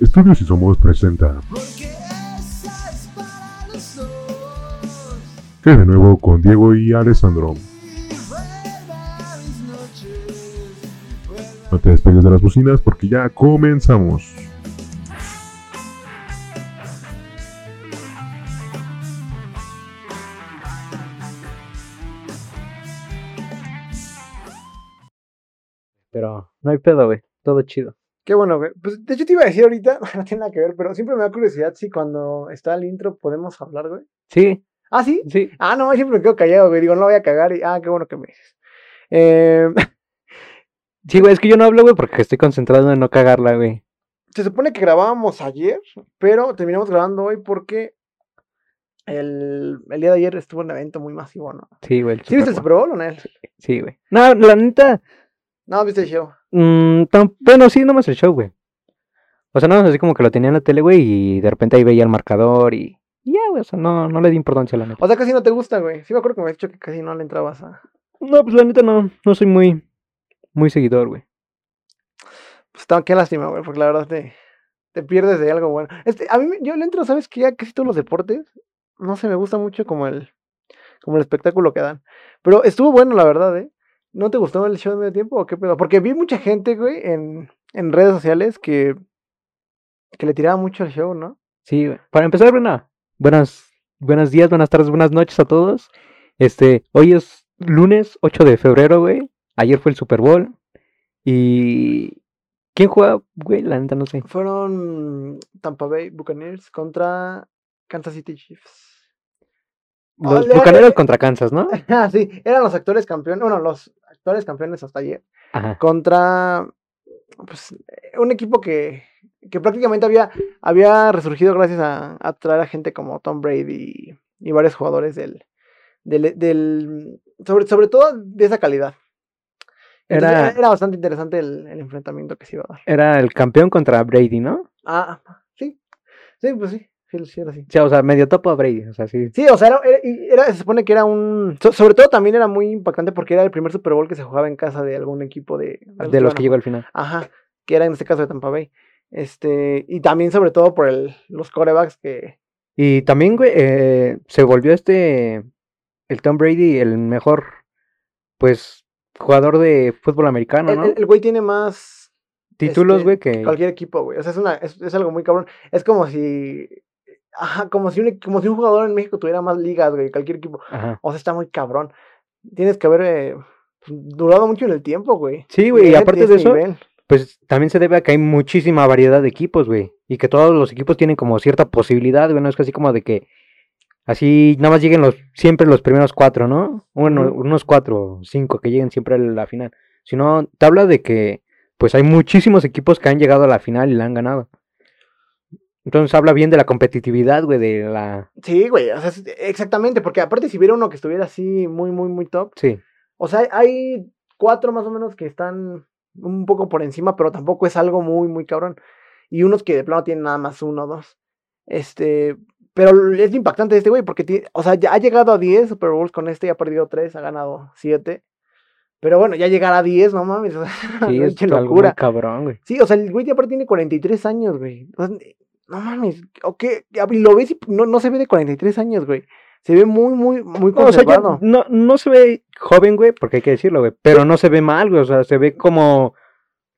Estudios y Somos presenta. Que de nuevo con Diego y Alessandro. No te despegues de las bocinas porque ya comenzamos. No hay pedo, güey. Todo chido. Qué bueno, güey. Pues de hecho te iba a decir ahorita, no tiene nada que ver, pero siempre me da curiosidad si cuando está el intro podemos hablar, güey. Sí, Ah, sí. sí. Ah, no, siempre me quedo callado, güey. Digo, no lo voy a cagar y, ah, qué bueno que me dices. Eh, Sí, güey, es que yo no hablo, güey, porque estoy concentrado en no cagarla, güey. se supone que grabábamos ayer, pero terminamos grabando hoy porque el, el día de ayer estuvo un evento muy masivo, ¿no? Sí, güey. ¿Sí viste el Super? Bowl. Sí, güey. No, la neta. No, viste el show. mm, tam- bueno, sí, nomás el show, güey. O sea, no, así como que lo tenía en la tele, güey, y de repente ahí veía el marcador y. y ya, güey, o sea, no, no le di importancia a la neta. O sea, casi no te gusta, güey. Sí me acuerdo que me has dicho que casi no le entrabas a... No, pues la neta no, no soy muy, muy seguidor, güey. Pues está- qué lástima, güey, porque la verdad te, te pierdes de algo bueno. Este, a mí, yo le entro, ¿sabes que Ya casi todos los deportes, no sé, me gusta mucho como el, como el espectáculo que dan. Pero estuvo bueno, la verdad, ¿eh? ¿No te gustó el show de medio tiempo o qué pedo? Porque vi mucha gente, güey, en, en redes sociales que, que le tiraba mucho al show, ¿no? Sí, güey. Para empezar, bueno, buenas, buenos días, buenas tardes, buenas noches a todos. Este, hoy es lunes 8 de febrero, güey. Ayer fue el Super Bowl. Y. ¿Quién juega, güey? La neta no sé. Fueron Tampa Bay Buccaneers contra Kansas City Chiefs. Los bucaneros contra Kansas, ¿no? Ah, sí, eran los actores campeones, bueno, los actuales campeones hasta ayer. Ajá. contra pues, un equipo que, que prácticamente había, había resurgido gracias a, a traer a gente como Tom Brady y, y varios jugadores del, del, del- sobre, sobre todo de esa calidad. Entonces, era, era bastante interesante el, el enfrentamiento que se iba a dar. Era el campeón contra Brady, ¿no? Ah, sí, sí, pues sí, sí, sí, era así. O sea, o sea, medio topo a Brady. O sea, sí. Sí, o sea, era, se supone que era un... so- sobre todo también era muy impactante porque era el primer Super Bowl que se jugaba en casa de algún equipo de... De los que llegó al final. Ajá, que era en este caso de Tampa Bay. Este, y también sobre todo por el, los corebacks que... Y también, güey, eh, se volvió este. El Tom Brady el mejor, pues, jugador de fútbol americano, ¿no? el- el güey tiene más Títulos, este, güey, que que. cualquier equipo, güey. O sea, es, una, es, es algo muy cabrón. Es como si... Ajá, como si, un, como si un jugador en México tuviera más ligas, güey, cualquier equipo. Ajá. O sea, está muy cabrón. Tienes que haber eh, durado mucho en el tiempo, güey. Sí, güey, y aparte de eso, nivel. pues también se debe a que hay muchísima variedad de equipos, güey. Y que todos los equipos tienen como cierta posibilidad, güey. No es casi como de que así nada más lleguen los, siempre los primeros cuatro, ¿no? Bueno, unos cuatro o cinco que lleguen siempre a la final. Sino, te habla de que pues hay muchísimos equipos que han llegado a la final y la han ganado. Entonces habla bien de la competitividad, güey, de la... Sí, güey, o sea, exactamente, porque aparte si hubiera uno que estuviera así muy, muy, muy top, Sí, O sea, hay- cuatro más o menos que están un poco por encima, pero tampoco es algo muy, muy cabrón. Y unos que de plano tienen nada más uno o dos. Este, pero es impactante este güey, porque, tiene- o sea, ya ha llegado a 10 Super Bowls con este, ya ha perdido 3, ha ganado 7. Pero bueno, ya llegar a 10, no mames, sí, es pinche algo muy locura. cabrón, güey. Sí, o sea, el güey ya aparte tiene 43 años, güey. O sea, no mames, o qué, lo ves y no, no se ve de 43 años, güey. Se ve muy, muy, muy No, o sea, conservado. no, no se ve joven, güey, porque hay que decirlo, güey, pero no se ve mal, güey, o sea, se ve como,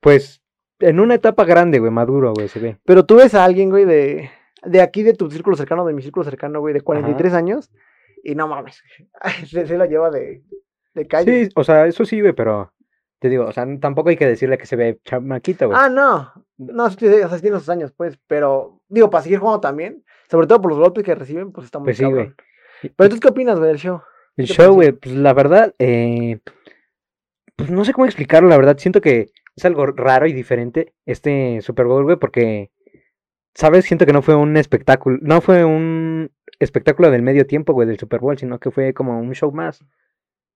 pues, en una etapa grande, güey, maduro, güey, se ve. Pero tú ves a alguien, güey, de, de aquí, de tu círculo cercano, de mi círculo cercano, güey, de 43 años, y no mames, se, se la lleva de, de calle. Sí, o sea, eso sí, güey, pero te digo, o sea, tampoco hay que decirle que se ve chamaquito, güey. Ah, no, no, o sea, tiene sus años, pues, pero, digo, para seguir jugando también, sobre todo por los golpes que reciben, pues está muy Pues sí, cabrón. güey. Pero entonces, ¿qué opinas, güey, del show? El ¿qué show, güey, pues la verdad, eh, pues no sé cómo explicarlo, la verdad, siento que es algo raro y diferente este Super Bowl, güey, porque, ¿sabes? Siento que no fue un espectáculo, no fue un espectáculo del medio tiempo, güey, del Super Bowl, sino que fue como un show más.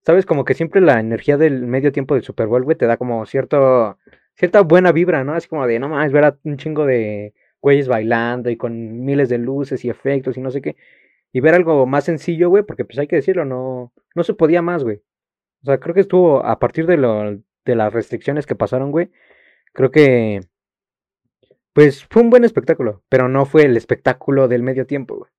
¿Sabes? Como que siempre la energía del medio tiempo del Super Bowl, güey, te da como cierto, cierta buena vibra, ¿no? Así como de, no mames, ver a un chingo de güeyes bailando y con miles de luces y efectos y no sé qué. Y ver algo más sencillo, güey, porque pues hay que decirlo, no, no se podía más, güey. O sea, creo que estuvo a partir de, lo, de las restricciones que pasaron, güey. creo que pues fue un buen espectáculo, pero no fue el espectáculo del medio tiempo, güey.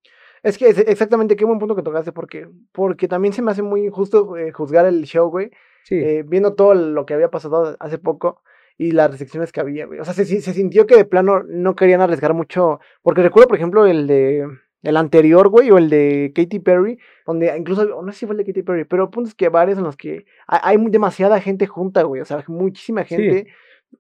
Es que es exactamente qué buen punto que tocaste, porque, porque también se me hace muy injusto eh, juzgar el show, güey, Sí, eh, viendo todo lo que había pasado hace poco y las restricciones que había, güey. O sea, se, se sintió que de plano no querían arriesgar mucho, porque recuerdo, por ejemplo, el de el anterior, güey, o el de Katy Perry, donde incluso, no sé si fue el de Katy Perry, pero puntos que varios en los que hay, demasiada gente junta, güey, o sea, muchísima Sí. gente,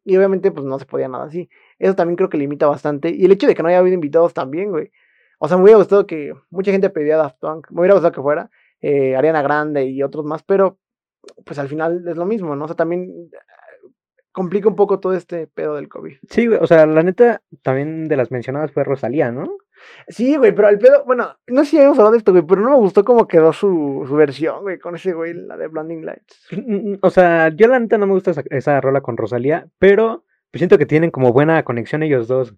y obviamente, pues no se podía nada así. Eso también creo que limita bastante, y el hecho de que no haya habido invitados también, güey. O sea, me hubiera gustado que mucha gente pedía Daft Punk, me hubiera gustado que fuera eh, Ariana Grande y otros más, pero pues al final es lo mismo, ¿no? O sea, también complica un poco todo este pedo del COVID. sí, güey, o sea, la neta, también de las mencionadas fue Rosalía, ¿no? Sí, güey, pero el pedo, bueno, no sé si habíamos hablado de esto, güey, pero no me gustó cómo quedó su, su versión, güey, con ese güey, la de Blinding Lights. O sea, yo la neta no me gusta esa, esa rola con Rosalía, pero pues siento que tienen como buena conexión ellos dos.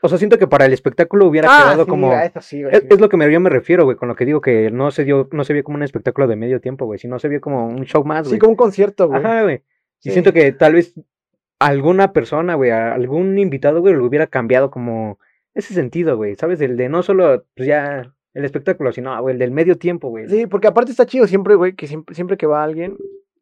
O sea, siento que para el espectáculo hubiera quedado Ah, sí, como... a eso sí, güey. Es, sí. es lo que me, yo me refiero, güey, con lo que digo que no se dio, no se vio como un espectáculo de medio tiempo, güey, sino se vio como un show más, Sí, güey. como un concierto, güey. Ajá, güey. Y Sí. siento que tal vez alguna persona, güey, algún invitado, güey, lo hubiera cambiado como ese sentido, güey, ¿sabes? El de no solo, pues ya, el espectáculo, sino, güey, el del medio tiempo, güey. Sí, porque aparte está chido siempre, güey, que siempre, siempre que va alguien,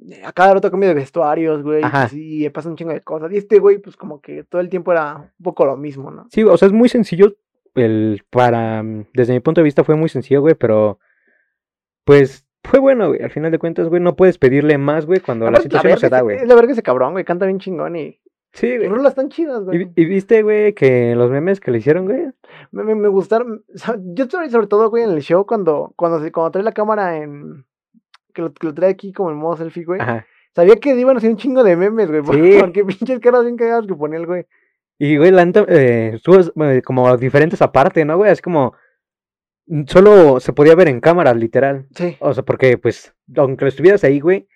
eh, a cada rato cambia de vestuarios, güey, y pasa un chingo de cosas. Y este güey, pues como que todo el tiempo era un poco lo mismo, ¿no? Sí, o sea, es muy sencillo, el, para, desde mi punto de vista fue muy sencillo, güey, pero, pues, fue bueno, güey, al final de cuentas, güey, no puedes pedirle más, güey, cuando la situación no se da, güey. Es la verga ese cabrón, güey, canta bien chingón y Sí, güey. rolas están chidas, ¿Y, güey. y viste, güey, que los memes que le hicieron, güey? Me, me, me gustaron. Yo sobre, sobre todo, güey, en el show, cuando, cuando, se, cuando trae la cámara en. Que lo, que lo trae aquí como en modo selfie, güey. Ajá. Sabía que iban a hacer un chingo de memes, güey. Sí. Porque pinches caras bien cagadas que ponía el güey. Y, güey, la neta, eh, estuvo eh, como diferentes aparte, ¿no, güey? Así como, solo se podía ver en cámara, literal. Sí. O sea, porque, pues, aunque lo estuvieras ahí, güey,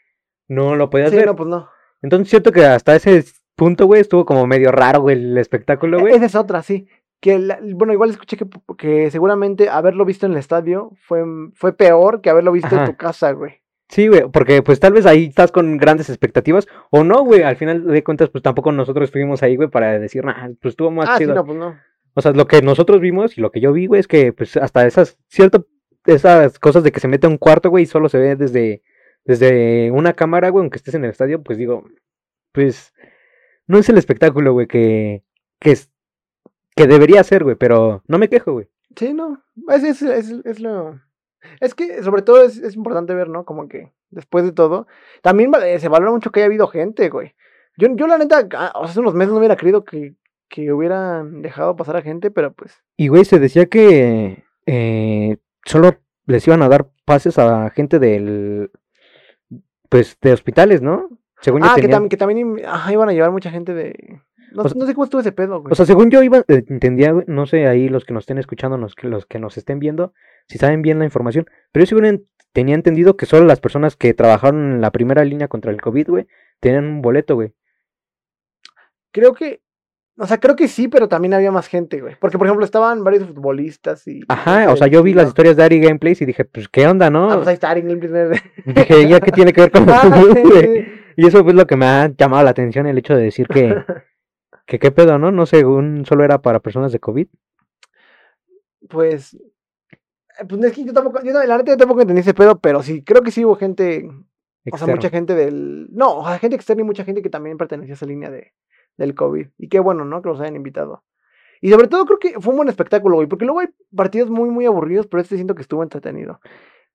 no lo podías Sí, ver. no, pues no. Entonces siento que hasta ese punto, güey, estuvo como medio raro, güey, el espectáculo, E- güey. Esa es otra, sí. Que la- bueno, igual escuché que, que seguramente haberlo visto en el estadio fue, fue peor que haberlo visto en tu casa, güey. Sí, güey, porque pues tal vez ahí estás con grandes expectativas, o no, güey, al final de cuentas, pues tampoco nosotros estuvimos ahí, güey, para decir, nah, pues estuvo más Ah, sí, chido. no, pues no. O sea, lo que nosotros vimos y lo que yo vi, güey, es que pues hasta esas, cierto, esas cosas de que se mete a un cuarto, güey, y solo se ve desde, desde una cámara, güey, aunque estés en el estadio, pues digo, pues no es el espectáculo, güey, que, que es, que debería ser, güey, pero no me quejo, güey. Sí, no. Es, es, es, lo. Es que sobre todo es, es importante ver, ¿no? Como que después de todo. También eh, se valora mucho que haya habido gente, güey. Yo, yo la neta, ah, hace unos meses no hubiera querido que, que hubieran dejado pasar a gente, pero pues. Y, güey, se decía que eh, solo les iban a dar pases a gente del, pues, de hospitales, ¿no? Según yo Ah, que, tenían- tam- que también ajá, iban a llevar mucha gente de. No, O sea- no sé cómo estuvo ese pedo, güey. O sea, según yo iba, eh, entendía, güey, no sé, ahí los que nos estén escuchando, los que, los que nos estén viendo, si saben bien la información, pero yo según en- tenía entendido que solo las personas que trabajaron en la primera línea contra el COVID, güey, tenían un boleto, güey. Creo que. O sea, creo que sí, pero también había más gente, güey. Porque, por ejemplo, estaban varios futbolistas y. Ajá, o sea, yo vi las historias de Ari Gameplays y dije, pues, ¿qué onda, no? Ah, pues ahí está Ari Gameplays. Dije, ¿ya qué tiene que ver con Ah, sí, güey? sí. Y eso fue lo que me ha llamado la atención, el hecho de decir que, que qué pedo, ¿no? No según solo era para personas de COVID. Pues. eh, Pues es que yo tampoco. Yo, la neta, yo tampoco entendí ese pedo, pero sí, creo que sí hubo gente. O sea, mucha externo. gente del. No, o sea, gente externa y mucha gente que también pertenecía a esa línea de, del COVID. Y qué bueno, ¿no? Que los hayan invitado. Y sobre todo creo que fue un buen espectáculo, güey. Porque luego hay partidos muy, muy aburridos, pero este siento que estuvo entretenido.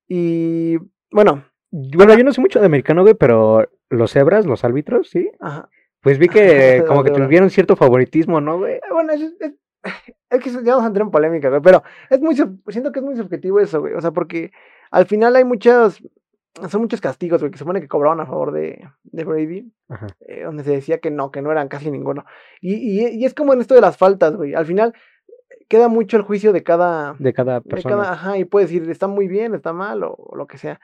Y. Bueno, Bueno, yo no sé mucho de americano, güey, pero los cebras, los árbitros, ¿sí? ajá. Pues vi que como que tuvieron cierto favoritismo, ¿no, güey? Eh, Bueno, es, es, es que ya vamos a entrar en polémica, güey, pero es muy, siento que es muy subjetivo eso, güey. O sea, porque al final hay muchos, son muchos castigos, güey, que se supone que cobraron a favor de, de Brady, eh, donde se decía que no, que no eran casi ninguno. Y, y, y es como en esto de las faltas, güey. Al final eh, queda mucho el juicio de cada, De cada de persona. cada, ajá, y puedes decir, está muy bien, está mal, o, o lo que sea.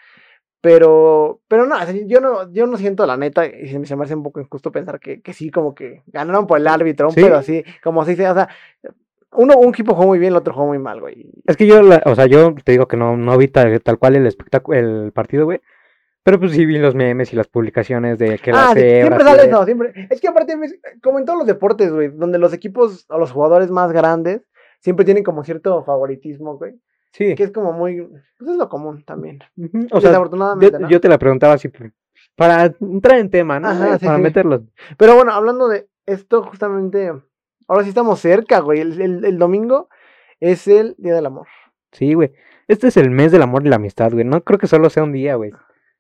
Pero, pero no, yo no, yo no siento la neta, y se me, hace un poco injusto pensar que, que sí, como que ganaron por el árbitro, Sí. pedo así, como se dice, o sea, uno, un equipo jugó muy bien, el otro jugó muy mal, güey. Es que yo, la- o sea, yo te digo que no, no vi tal, tal cual el espectáculo, el partido, güey. Pero pues sí vi los memes y las publicaciones de que Ah, la sí, siempre sale eso, siempre. Es que aparte, como en todos los deportes, güey, donde los equipos o los jugadores más grandes siempre tienen como cierto favoritismo, güey. Sí. Que es como muy. Pues es lo común también. O sea, Desafortunadamente, yo, ¿no? yo te la preguntaba así pues, para entrar en tema, ¿no? Ajá, sí, para sí. meterlo. Pero bueno, hablando de esto, justamente. Ahora sí estamos cerca, güey. El, el- el domingo es el Día del Amor. Sí, güey. Este es el mes del amor y la amistad, güey. No creo que solo sea un día, güey.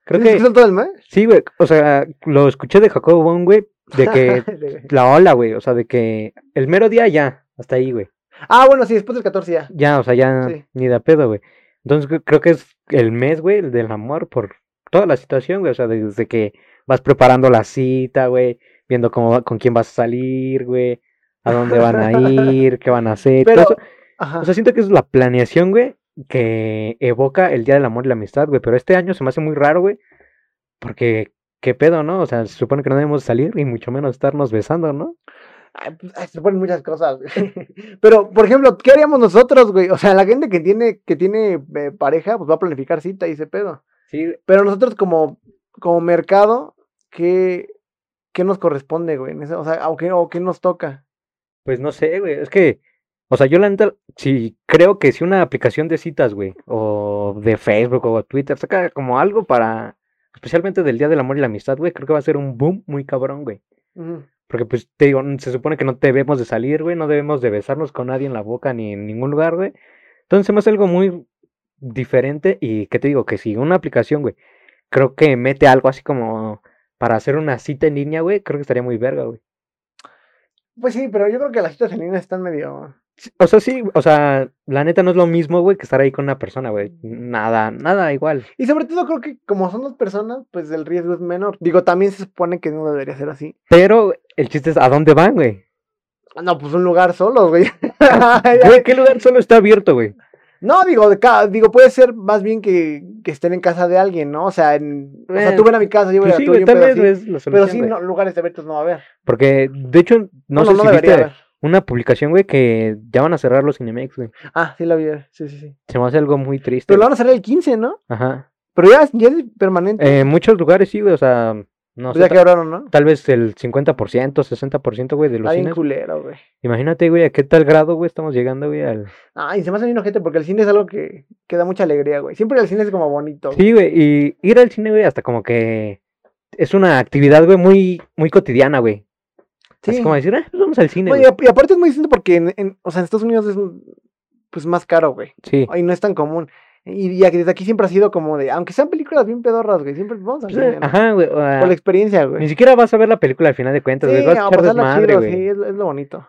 Creo ¿Sí que todo el mes? sí, güey. O sea, lo escuché de Jacobo Bon, güey, de que la ola, güey. O sea, de que el mero día ya, hasta ahí, güey. ah, bueno, sí, después del 14 ya. Ya, o sea, ya Sí. ni da pedo, güey. Entonces cre- creo que es el mes, güey, el del amor por toda la situación, güey. O sea, desde que vas preparando la cita, güey, viendo cómo va- con quién vas a salir, güey, a dónde van a ir, qué van a hacer. todo Pero. eso. Ajá. O sea, siento que es la planeación, güey, que evoca el Día del Amor y la Amistad, güey. Pero este año se me hace muy raro, güey, porque qué pedo, ¿no? O sea, se supone que no debemos salir y mucho menos estarnos besando, ¿no? Ay, pues, se ponen muchas cosas, güey. Pero, por ejemplo, ¿qué haríamos nosotros, güey? O sea, la gente que tiene, que tiene eh, pareja, pues va a planificar cita y ese pedo. Sí, Pero nosotros como, como mercado, ¿qué, qué nos corresponde, güey? eso? O sea, o qué, o qué nos toca. Pues no sé, güey, es que, o sea, yo la neta, sí creo que si una aplicación de citas, güey, o de Facebook o Twitter saca como algo para, especialmente del Día del Amor y la Amistad, güey, creo que va a ser un boom muy cabrón, güey. Porque pues te digo, se supone que no debemos de salir, güey, no debemos de besarnos con nadie en la boca ni en ningún lugar, güey. Entonces hace algo muy diferente y que te digo, que si una aplicación, güey, creo que mete algo así como para hacer una cita en línea, güey, creo que estaría muy verga, güey. Pues sí, pero yo creo que las citas en línea están medio... O sea, sí, o sea, la neta no es lo mismo, güey, que estar ahí con una persona, güey. Nada, nada igual. Y sobre todo creo que como son dos personas, pues el riesgo es menor. Digo, también se supone que no debería ser así. Pero el chiste es a dónde van, güey. No, pues un lugar solo, güey. Güey, ¿qué lugar solo está abierto, güey? No, digo, de digo, puede ser más bien que, que estén en casa de alguien, ¿no? O sea, en, o sea, Eh, tú ven a mi casa, yo voy Pues a sí, la tuya, la Pero sí, no, lugares abiertos no va a haber. Porque, de hecho, no sé si debería viste haber. una publicación, güey, que ya van a cerrar los Cinemex, güey. Ah, sí la vi, sí, sí, sí. Se me hace algo muy triste. Pero lo van a cerrar el 15, ¿no? Ajá. Pero ya, ya es permanente. En muchos lugares sí, güey, o sea, no Pues sé, ya ta- quebraron, ¿no? tal vez el 50%, 60%, güey, de los bien cines. culero, güey. Imagínate, güey, a qué tal grado, güey, estamos llegando, güey, al... Ay, se me hace bien ojete porque el cine es algo que, que da mucha alegría, güey. Siempre el cine es como bonito. Sí, güey, y ir al cine, güey, hasta como que es una actividad, güey, muy, muy cotidiana, güey. Así Sí. como decir, ah, pues vamos al cine, güey. y aparte es muy distinto porque en, en- o sea, en Estados Unidos es pues más caro, güey. Sí. Y no es tan común. Y, y desde aquí siempre ha sido como de, aunque sean películas bien pedorras, güey, siempre vamos Pues, cine, ¿no? Ajá, güey. sea, Por la experiencia, Ni güey. siquiera vas a ver la película al final de cuentas, güey. Sí, vas a a echar desmadre, chido, güey. sí, es, lo- es lo bonito.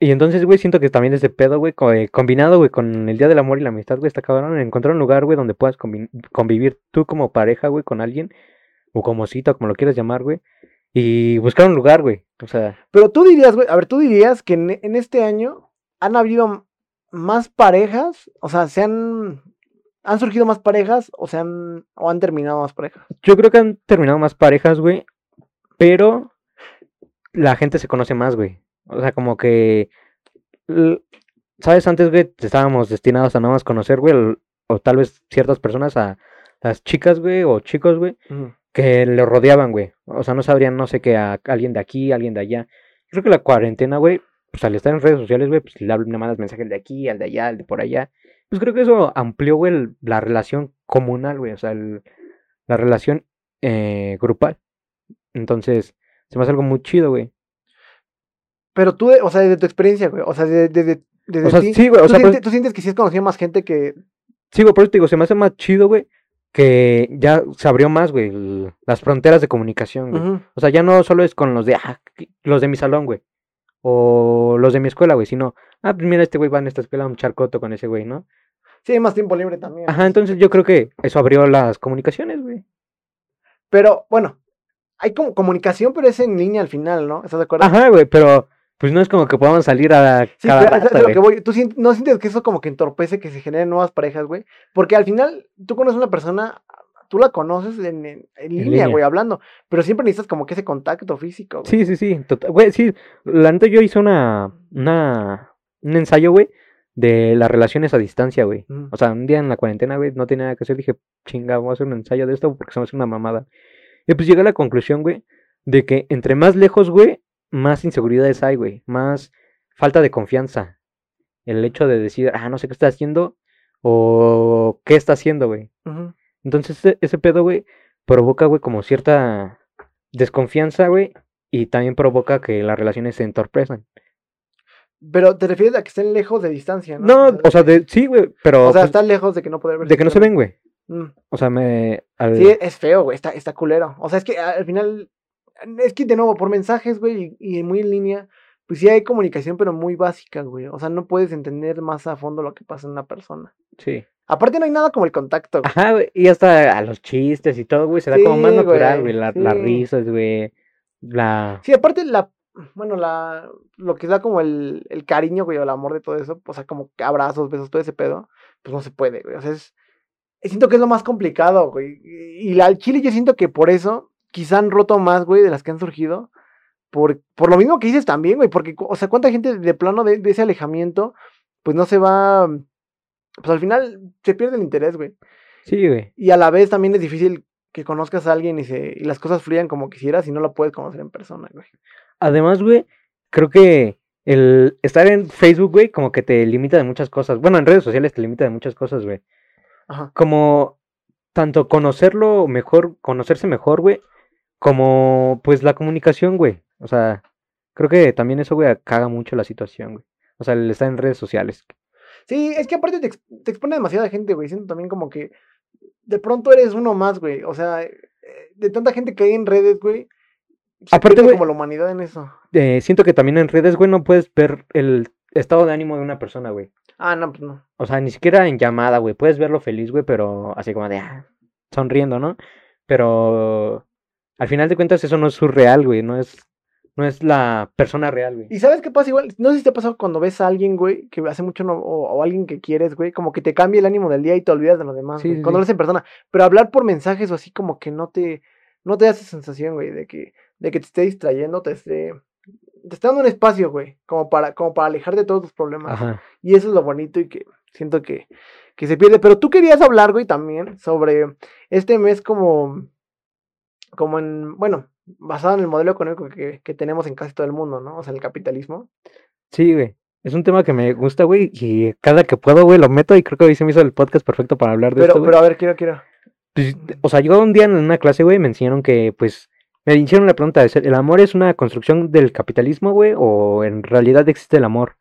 Y entonces, güey, siento que también ese pedo, güey, eh, combinado, güey, con el Día del Amor y la Amistad, güey, está cabrón. Encontrar un lugar, güey, donde puedas convi- convivir tú como pareja, güey, con alguien, o como cita, o como lo quieras llamar, güey. Y buscar un lugar, güey. O sea, Pero tú dirías, güey, a ver, tú dirías que en, en este año han habido más parejas, o sea, se han, han surgido más parejas o se han, o han terminado más parejas. yo creo que han terminado más parejas, güey, pero la gente se conoce más, güey. O sea, como que, ¿sabes? Antes, güey, estábamos destinados a nada más conocer, güey, o tal vez ciertas personas a las chicas, güey, o chicos, güey, que le rodeaban, güey. O sea, no sabrían, no sé qué, a alguien de aquí, alguien de allá. Creo que la cuarentena, güey, pues al estar en redes sociales, güey, pues le mandas mensajes de aquí, al de allá, al de por allá. Pues creo que eso amplió, güey, el- la relación comunal, güey, o sea, el- la relación eh, grupal. Entonces, se me hace algo muy chido, güey. Pero tú, o sea, desde tu experiencia, güey, o sea, desde, desde, desde O sea, ti, sí, güey, o ¿tú, sea, sientes, tú sientes que sí has conocido más gente que... Sí, güey, por eso te digo, se me hace más chido, güey, que ya se abrió más, güey, las fronteras de comunicación, güey. O sea, ya no solo es con los de, ah, los de mi salón, güey. O los de mi escuela, güey, sino, ah, pues mira, este güey va en esta escuela, un charcoto con ese güey, ¿no? Sí, más tiempo libre también. Ajá, entonces yo creo que eso abrió las comunicaciones, güey. Pero, bueno, hay como comunicación, pero es en línea al final, ¿no? ¿Estás de acuerdo? Ajá, güey, pero pues no es como que podamos salir a Sí, cada pero eso es rato, a lo que güey. voy. ¿Tú sient- no sientes que eso como que entorpece que se generen nuevas parejas, güey? Porque al final tú conoces una persona, tú la conoces en, en- en línea, güey, hablando, pero siempre necesitas como que ese contacto físico, güey. Sí, sí, sí. tota- Güey, sí, la neta yo hice una, una, un ensayo, güey, de las relaciones a distancia, güey. Ujú. O sea, un día en la cuarentena, güey, no tenía nada que hacer. Dije, chinga, voy a hacer un ensayo de esto porque se me hace una mamada. Y pues llegué a la conclusión, güey, de que entre más lejos, güey, más inseguridades hay, güey. Más falta de confianza. El hecho de decir, ah, no sé qué está haciendo o qué está haciendo, güey. Ujú. Entonces ese, ese pedo, güey, provoca, güey, como cierta desconfianza, güey. Y también provoca que las relaciones se entorpezan. Pero te refieres a que estén lejos de distancia, ¿no? No, o sea, de, sí, güey, pero o sea, pues, están lejos de que no poder verse. de que no se ven, güey. Mm. O sea, me... al- Sí, es feo, güey, está, está culero. O sea, es que al final, es que de nuevo, por mensajes, güey, y, y muy en línea, pues sí hay comunicación, pero muy básica, güey. O sea, no puedes entender más a fondo lo que pasa en una persona. Sí. Aparte no hay nada como el contacto, güey. Ajá, güey, y hasta a los chistes y todo, güey, se da como más natural, güey, güey, la- las sí. risas, güey, la... Sí, aparte la, bueno, la, lo que da como el, el cariño, güey, o el amor de todo eso, o sea, como abrazos, besos, todo ese pedo, pues no se puede, güey. O sea, es, siento que es lo más complicado, güey. Y, y la, al chile yo siento que por eso quizá han roto más, güey, de las que han surgido. Por, por lo mismo que dices también, güey, porque, o sea, cuánta gente de plano de, de ese alejamiento, pues no se va, pues al final se pierde el interés, güey. Sí, güey. Y a la vez también es difícil que conozcas a alguien y, se, y las cosas fluyan como quisieras y no lo puedes conocer en persona, güey. Además, güey, creo que el estar en Facebook, güey, como que te limita de muchas cosas. Bueno, en redes sociales te limita de muchas cosas, güey. Ajá. Como tanto conocerlo mejor, conocerse mejor, güey, como pues la comunicación, güey. O sea, creo que también eso, güey, caga mucho la situación, güey. O sea, el estar en redes sociales. Sí, es que aparte te, ex- te expone demasiada gente, güey. Siento también como que de pronto eres uno más, güey. O sea, eh, de tanta gente que hay en redes, güey. Se Aparte, güey, como la humanidad en eso. Eh, siento que también en redes, güey, no puedes ver el estado de ánimo de una persona, güey. Ah, no, pues no. O sea, ni siquiera en llamada, güey. Puedes verlo feliz, güey, pero así como de, ah, sonriendo, ¿no? Pero al final de cuentas eso no es surreal, güey. No es, no es la persona real, güey. ¿Y sabes qué pasa igual? No sé si te ha pasado cuando ves a alguien, güey, que hace mucho no, o, o alguien que quieres, güey, como que te cambia el ánimo del día y te olvidas de lo demás, Sí, güey, sí, cuando sí. lo ves en persona. Pero hablar por mensajes o así como que no te, no te da esa sensación, güey, de que, de que te esté distrayendo, te esté, te está dando un espacio, güey, como para, como para alejarte de todos tus problemas. Ajá. Y eso es lo bonito y que siento que, que se pierde. Pero tú querías hablar, güey, también sobre este mes como, como en, bueno, basado en el modelo económico que, que tenemos en casi todo el mundo, ¿no? O sea, el capitalismo. Sí, güey. Es un tema que me gusta, güey, y cada que puedo, güey, lo meto y creo que hoy se me hizo el podcast perfecto para hablar de Pero, esto, güey. pero a ver, quiero, quiero. Pues, o sea, yo un día en una clase, güey, me enseñaron que, pues, me hicieron la pregunta ¿el amor es una construcción del capitalismo, güey, o en realidad existe el amor?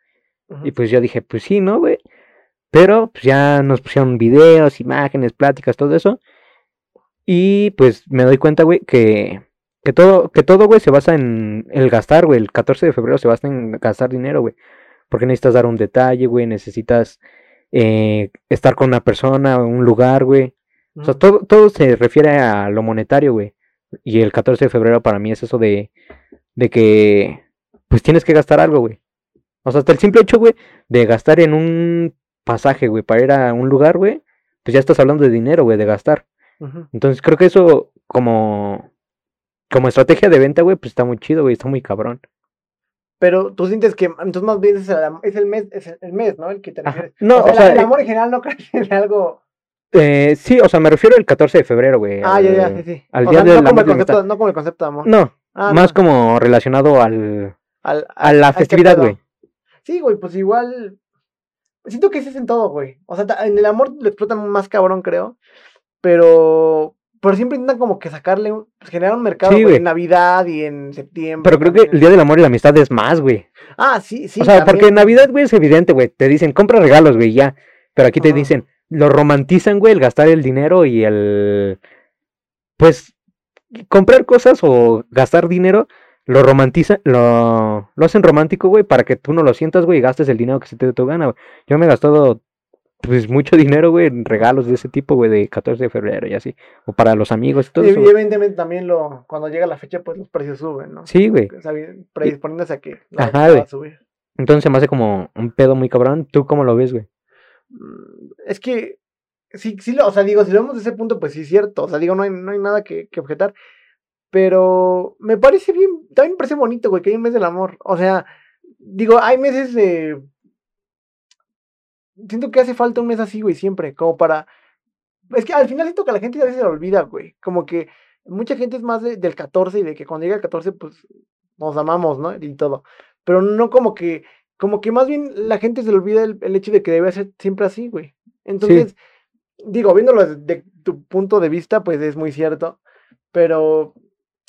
Y pues yo dije, pues sí, ¿no, güey? Pero pues ya nos pusieron videos, imágenes, pláticas, todo eso. Y pues me doy cuenta, güey, que, que todo, que todo, güey, se basa en el gastar, güey. El 14 de febrero se basa en gastar dinero, güey. Porque necesitas dar un detalle, güey. Necesitas eh, estar con una persona, un lugar, güey. O sea, todo, todo se refiere a lo monetario, güey. Y el 14 de febrero para mí es eso de, de que, pues tienes que gastar algo, güey. O sea, hasta el simple hecho, güey, de gastar en un pasaje, güey, para ir a un lugar, güey, pues ya estás hablando de dinero, güey, de gastar. Entonces creo que eso como, como estrategia de venta, güey, pues está muy chido, güey, está muy cabrón. Pero tú sientes que, entonces más bien es el, es el mes, es el, mes, ¿no? El que te Ajá. refieres. No, o sea, o la- sea, el eh, amor en general no crees en algo. eh, sí, o sea, me refiero al 14 de febrero, güey. Ah, ya, ya, sí, sí. al día sea, del no como, amor el la concepto, no como el concepto de amor. No, Ah, más no. como relacionado al, Al- a la este festividad, güey. Sí, güey, pues igual. Siento que ese es en todo, güey. O sea, en el amor lo explotan más cabrón, creo. Pero. Pero siempre intentan como que sacarle, un- generar un mercado, Sí, en Navidad y en septiembre. Pero creo que el Día del Amor y la Amistad es más, güey. Ah, sí, sí. o sea, porque en. Navidad, güey, es evidente, güey. Te dicen, compra regalos, güey, ya. Pero aquí te Ajá. dicen, lo romantizan, güey, el gastar el dinero y el. Pues, comprar cosas o gastar dinero, lo romantizan, lo, lo hacen romántico, güey, para que tú no lo sientas, güey, y gastes el dinero que se te dé tu gana, güey. Yo me he gastado, pues, mucho dinero, güey, en regalos de ese tipo, güey, de 14 de febrero y así. O para los amigos y todo Y eso. evidentemente también lo, cuando llega la fecha, pues los precios suben, ¿no? Sí, güey. O sea, predisponiéndose a que la Ajá, va a subir. Entonces se me hace como un pedo muy cabrón. ¿Tú cómo lo ves, güey? Mm, Es que, sí, sí, lo- o sea, digo, si lo vemos desde ese punto, pues sí es cierto. O sea, digo, no hay, no hay nada que, que objetar. Pero me parece bien, también me parece bonito, güey, que hay un mes del amor. O sea, digo, hay meses de. Siento que hace falta un mes así, güey, siempre, como para... Es que al final siento que a la gente a veces se le olvida, güey, como que mucha gente es más de- del 14 y de que cuando llega el 14, pues nos amamos, ¿no? Y todo. Pero no como que, como que más bien la gente se le olvida el, el hecho de que debe ser siempre así, güey. Entonces, digo, viéndolo desde tu punto de vista, pues es muy cierto. Pero,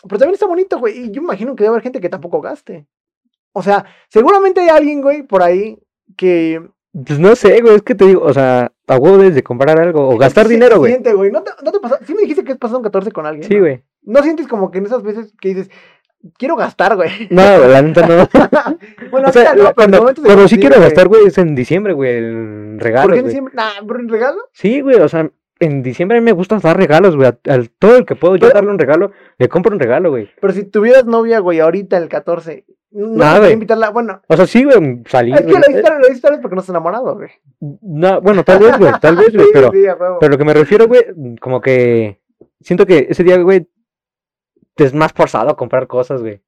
pero también está bonito, güey. Y yo imagino que debe haber gente que tampoco gaste. O sea, seguramente hay alguien, güey, por ahí que. Pues no sé, güey, es que te digo, o sea, a huevo debes de comprar algo o gastar dinero, güey. siente, güey. ¿No te, no te pasó? Sí me dijiste que has pasado un 14 con alguien. Sí, güey. ¿No sientes como que en esas veces que dices, quiero gastar, güey? No, la neta no. bueno, O sea, no, pero en cuando, cuando sí quiero güey. gastar, güey, es en diciembre, güey, el regalo. ¿Por qué en diciembre? Nah, ¿por un regalo? Sí, güey, o sea, en diciembre a mí me gusta dar regalos, güey. Al todo el que puedo yo Pero- darle un regalo, le compro un regalo, güey. Pero si tuvieras novia, güey, ahorita el 14, no Nada, te podría güey. invitarla. Bueno, O sea, sí, güey, salir. es que lo dices, lo vez porque no estás enamorado, güey. No, bueno, tal vez, güey, tal vez, güey, Sí, pero, sí, pero lo que me refiero, güey, como que siento que ese día, güey, es más forzado a comprar cosas, güey.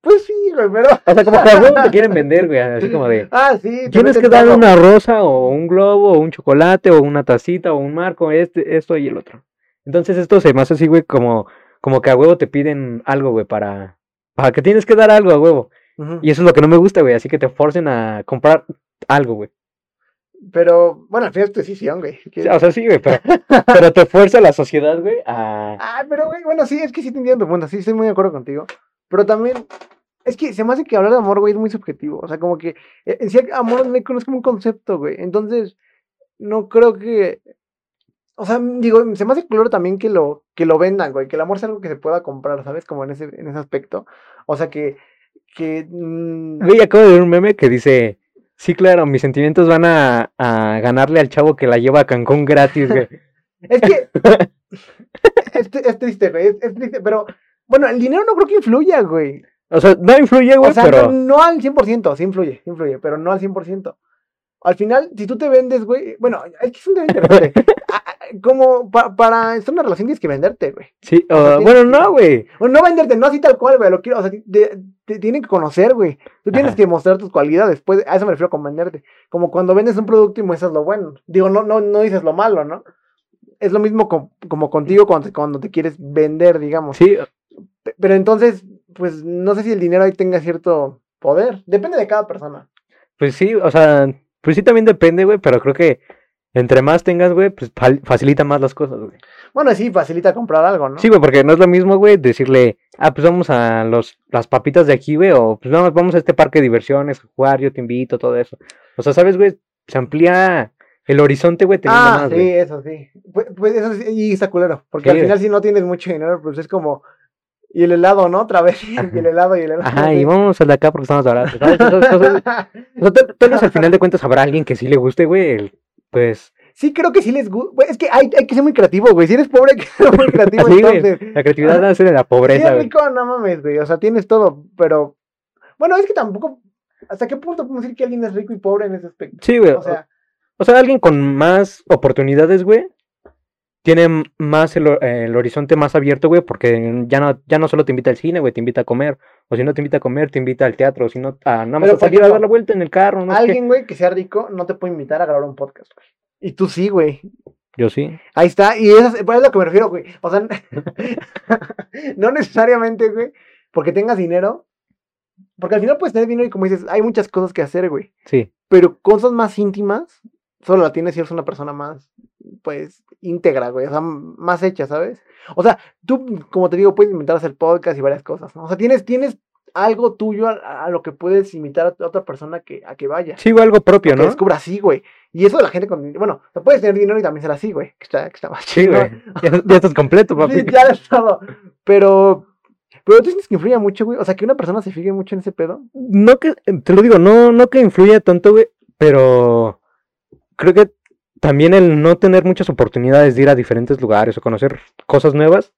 Pues sí, güey, pero. O sea, como que a huevo te quieren vender, güey, así como de, Ah, sí. te tienes que dar una rosa o un globo o un chocolate o una tacita o un marco, este, esto y el otro. Entonces esto se me hace así, güey, como, como que a huevo te piden algo, güey, para, para que tienes que dar algo a huevo. Y eso es lo que no me gusta, güey, así que te forcen a comprar algo, güey. Pero, bueno, al final es tu decisión, güey. O sea, sí, güey, pero, pero te fuerza la sociedad, güey, a... Ah, pero, güey, bueno, sí, es que sí te entiendo. Bueno, sí, estoy muy de acuerdo contigo. Pero también, es que se me hace que hablar de amor, güey, es muy subjetivo. O sea, como que, eh, en sí, amor no es como un concepto, güey. Entonces, no creo que. O sea, digo, se me hace claro también que lo, que lo vendan, güey. Que el amor sea algo que se pueda comprar, ¿sabes? Como en ese, en ese aspecto. O sea, que. que mm, Güey, acabo de ver un meme que dice, sí, claro, mis sentimientos van a, a ganarle al chavo que la lleva a Cancún gratis, güey. Es que. es, tri- es triste, güey. Es, es triste, pero. Bueno, el dinero no creo que influya, güey. O sea, no influye, güey, O sea, pero... no, no al 100%, sí influye, sí influye, pero no al 100%. Al final, si tú te vendes, güey, bueno, es que es un tema interesante. Ah, ah, Como pa- para estar en una relación tienes que venderte, güey. Sí, o sea, o- tienes bueno, que- no, güey. Bueno, no venderte, no así tal cual, güey, lo quiero, o sea, te, te tienen que conocer, güey. Tú tienes Ajá. que mostrar tus cualidades, pues, a eso me refiero con venderte. Como cuando vendes un producto y muestras lo bueno. Digo, no, no, no dices lo malo, ¿no? Es lo mismo con- como contigo cuando, te- cuando te quieres vender, digamos. Sí, Pe- Pero entonces, pues, no sé si el dinero ahí tenga cierto poder. Depende de cada persona. pues sí, o sea, pues sí también depende, güey, pero creo que entre más tengas, güey, pues facilita más las cosas, güey. Bueno, sí, facilita comprar algo, ¿no? Sí, güey, porque no es lo mismo, güey, decirle, ah, pues vamos a los, las papitas de aquí, güey, o pues vamos, vamos a este parque de diversiones, a jugar, yo te invito, todo eso. O sea, ¿sabes, güey? Se amplía el horizonte, güey, teniendo ah, más, sí, güey. eso sí. Pues, pues eso sí, y está culero. Porque Sí, al güey. final, si no tienes mucho dinero, pues es como. Y el helado, ¿no? Otra vez. Y el helado y el helado. Ajá, sí. y vamos al de acá porque estamos baratos, ¿sabes? Esas cosas- O sea, tal, vez al final de cuentas habrá alguien que sí le guste, güey, pues... Sí, creo que sí les gusta. Es que hay, hay que ser muy creativo, güey. Si eres pobre, hay que ser muy creativo. Sí, güey, entonces. la creatividad nace de la Si pobreza, eres güey. rico, no mames, güey. O sea, tienes todo, pero. Bueno, es que tampoco. ¿Hasta qué punto podemos decir que alguien es rico y pobre en ese aspecto? Sí, güey. O sea, O sea, alguien con más oportunidades, güey, tiene más el, ho- el horizonte más abierto, güey, porque ya no, ya no solo te invita al cine, güey, te invita a comer. O si no te invita a comer, te invita al teatro. O si no, a nada más Pero, a salir a dar la vuelta en el carro, no alguien, güey, que sea rico no te puede invitar a grabar un podcast, güey. Y tú sí, güey. Yo sí. Ahí está, y eso es, pues, es lo que me refiero, güey. O sea, no necesariamente, güey, porque tengas dinero. Porque al final puedes tener dinero y como dices, hay muchas cosas que hacer, güey. Sí. Pero cosas más íntimas, solo la tienes si eres una persona más, pues, íntegra, güey. O sea, más hecha, ¿sabes? O sea, tú, como te digo, puedes inventar hacer podcast y varias cosas, ¿no? O sea, tienes, tienes algo tuyo a, a lo que puedes invitar a otra persona que, a que vaya. Sí, güey, algo propio, Que ¿no? descubra así, güey. Y eso de la gente con. Bueno, o sea, puedes tener dinero y también ser así, güey. Que está, que está más Sí, chido. güey. Ya, ya estás completo, papi. Sí, ya es todo. Pero, pero tú sientes que influye mucho, güey. O sea, que una persona se fije mucho en ese pedo. No que, te lo digo, no, no que influya tanto, güey, pero creo que también el no tener muchas oportunidades de ir a diferentes lugares o conocer cosas nuevas,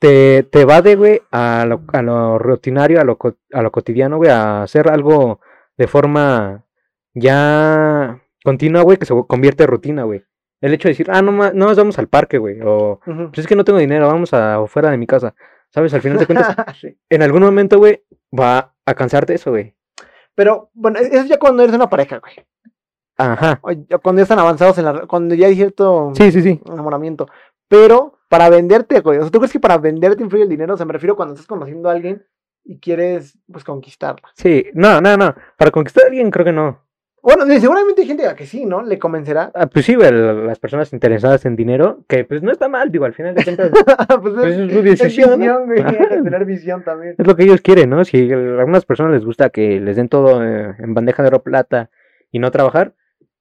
te, te evade, güey, a lo, a lo rutinario, a lo, a lo cotidiano, güey, a hacer algo de forma ya continua, güey, que se convierte en rutina, güey. El hecho de decir, ah, no, no nos vamos al parque, güey, o pues es que no tengo dinero, vamos a fuera de mi casa. ¿Sabes? Al final de cuentas, Sí. en algún momento, güey, va a cansarte eso, güey. Pero, bueno, e- eso ya cuando eres una pareja, güey. Ajá. cuando ya están avanzados en la... Cuando ya hay cierto Sí, sí, sí. enamoramiento. Pero para venderte, güey. O sea, ¿tú crees que para venderte influye el dinero? O sea, me refiero cuando estás conociendo a alguien y quieres, pues, conquistarla. Sí, no, no, no. Para conquistar a alguien creo que no. Bueno, seguramente hay gente a que sí, ¿no? Le convencerá. Ah, pues sí, güey, la- las personas interesadas en dinero, que pues no está mal, digo, al final de cuentas pues Pues es su es decisión, ¿no? visión, güey. Que tener visión también. es lo que ellos quieren, ¿no? Si a algunas personas les gusta que les den todo eh, en bandeja de oro plata y no trabajar,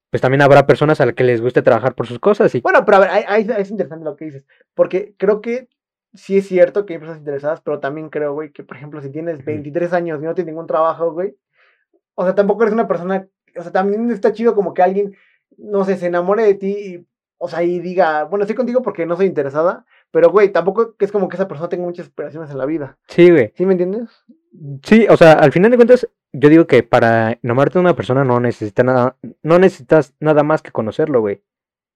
pues también habrá personas a las que les guste trabajar por sus cosas y Bueno, pero a ver, ahí- ahí es interesante lo que dices. Porque creo que sí es cierto que hay personas interesadas, pero también creo, güey, que por ejemplo, si tienes 23 años y no tienes ningún trabajo, güey, o sea, tampoco eres una persona, o sea, también está chido como que alguien, no sé, se enamore de ti y, o sea, y diga, bueno, estoy contigo porque no soy interesada, pero, güey, tampoco es como que esa persona tenga muchas aspiraciones en la vida. sí, güey. ¿Sí me entiendes? Sí, o sea, al final de cuentas, yo digo que para enamorarte de una persona no necesitas nada, no necesitas nada más que conocerlo, güey.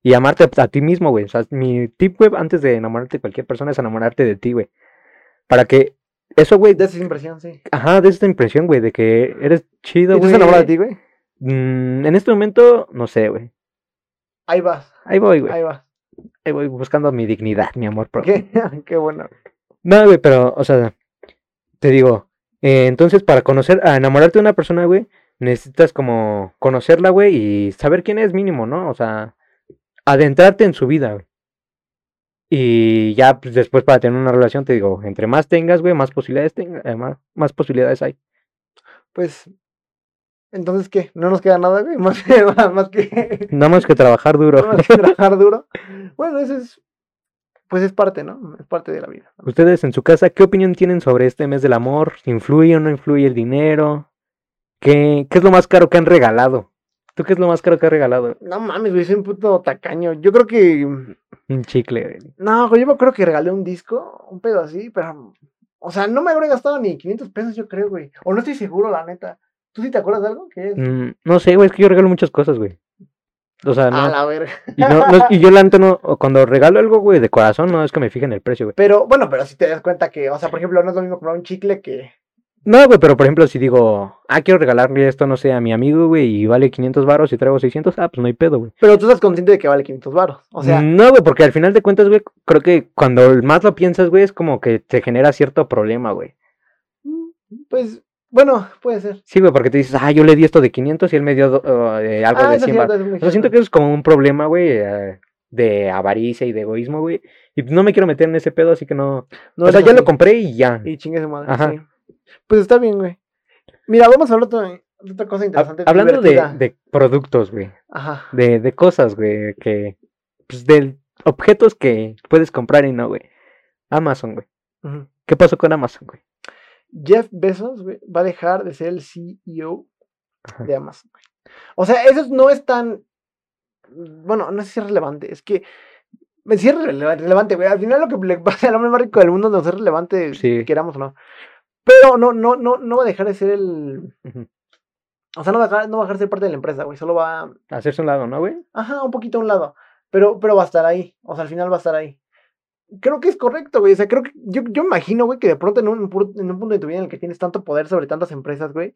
Y amarte a, a ti mismo, güey. O sea, mi tip, güey, antes de enamorarte de cualquier persona es enamorarte de ti, güey. Para que eso, güey, De esa impresión, sí. ajá, de esta impresión, güey, de que eres chido, ¿Y tú güey. se enamora de ti, güey? Mm, en este momento, no sé, güey. Ahí vas, Ahí voy, güey. ahí vas. Ahí voy buscando mi dignidad, mi amor propio. Qué, qué bueno. No, güey, pero, o sea, te digo, eh, entonces para conocer, a enamorarte de una persona, güey, necesitas como conocerla, güey, y saber quién es mínimo, ¿no? O sea, adentrarte en su vida, güey. Y ya, pues después para tener una relación, te digo, entre más tengas, güey, más posibilidades tenga, eh, más, más posibilidades hay. Pues, entonces, ¿qué? No nos queda nada, güey, más que, más, más que, Nada más que trabajar duro. más que trabajar duro. Bueno, eso es, pues es parte, ¿no? Es parte de la vida. Ustedes en su casa, ¿qué opinión tienen sobre este mes del amor? ¿Influye o no influye el dinero? ¿Qué, qué es lo más caro que han regalado? ¿Tú qué es lo más caro que has regalado? No mames, güey, soy un puto tacaño. Yo creo que, Un chicle, güey. no, güey, yo me acuerdo que regalé un disco, un pedo así, pero, o sea, no me habré gastado ni 500 pesos, yo creo, güey. O no estoy seguro, la neta. ¿Tú sí te acuerdas de algo? ¿Qué es? Mm, no sé, güey, es que yo regalo muchas cosas, güey. O sea, no. A la verga. Y, no, no- y yo la no, cuando regalo algo, güey, de corazón, no es que me fije en el precio, güey. Pero, bueno, pero si te das cuenta que, o sea, por ejemplo, no es lo mismo comprar un chicle que, No, güey, pero por ejemplo, si digo, ah, quiero regalarle esto, no sé, a mi amigo, güey, y vale 500 baros y traigo 600, ah, pues no hay pedo, güey. pero tú estás consciente de que vale 500 baros. O sea, no, güey, porque al final de cuentas, güey, creo que cuando más lo piensas, güey, es como que te genera cierto problema, güey. pues, bueno, puede ser. Sí, güey, porque te dices, ah, yo le di esto de 500 y él me dio uh, de algo Ah, de eso 100 sí, baros. eso es muy O sea, siento cierto. que eso es como un problema, güey, eh, de avaricia y de egoísmo, güey. Y no me quiero meter en ese pedo, así que no. No o sea, ya lo compré y ya. Y chingue su madre, Ajá. sí. Pues está bien, güey. Mira, vamos a hablar otra, otra cosa interesante. Hablando de, de productos, güey. Ajá. De, de cosas, güey, que. Pues de objetos que puedes comprar y no, güey. Amazon, güey. ¿Qué pasó con Amazon, güey? Jeff Bezos, güey, va a dejar de ser el CEO Ajá. de Amazon, güey. O sea, eso no es tan. Bueno, no sé si es relevante. Es que. Me sí es rele- relevante, güey. Al final lo que le pasa al hombre más rico del mundo no es relevante, Sí. queramos o no. Pero no, no, no, no va a dejar de ser el. O sea, no va a dejar, no va a dejar de ser parte de la empresa, güey. Solo va a Hacerse un lado, ¿no, güey? Ajá, un poquito a un lado. Pero, pero va a estar ahí. O sea, al final va a estar ahí. Creo que es correcto, güey. O sea, creo que. Yo, yo imagino, güey, que de pronto en un, pu- en un punto de tu vida en el que tienes tanto poder sobre tantas empresas, güey.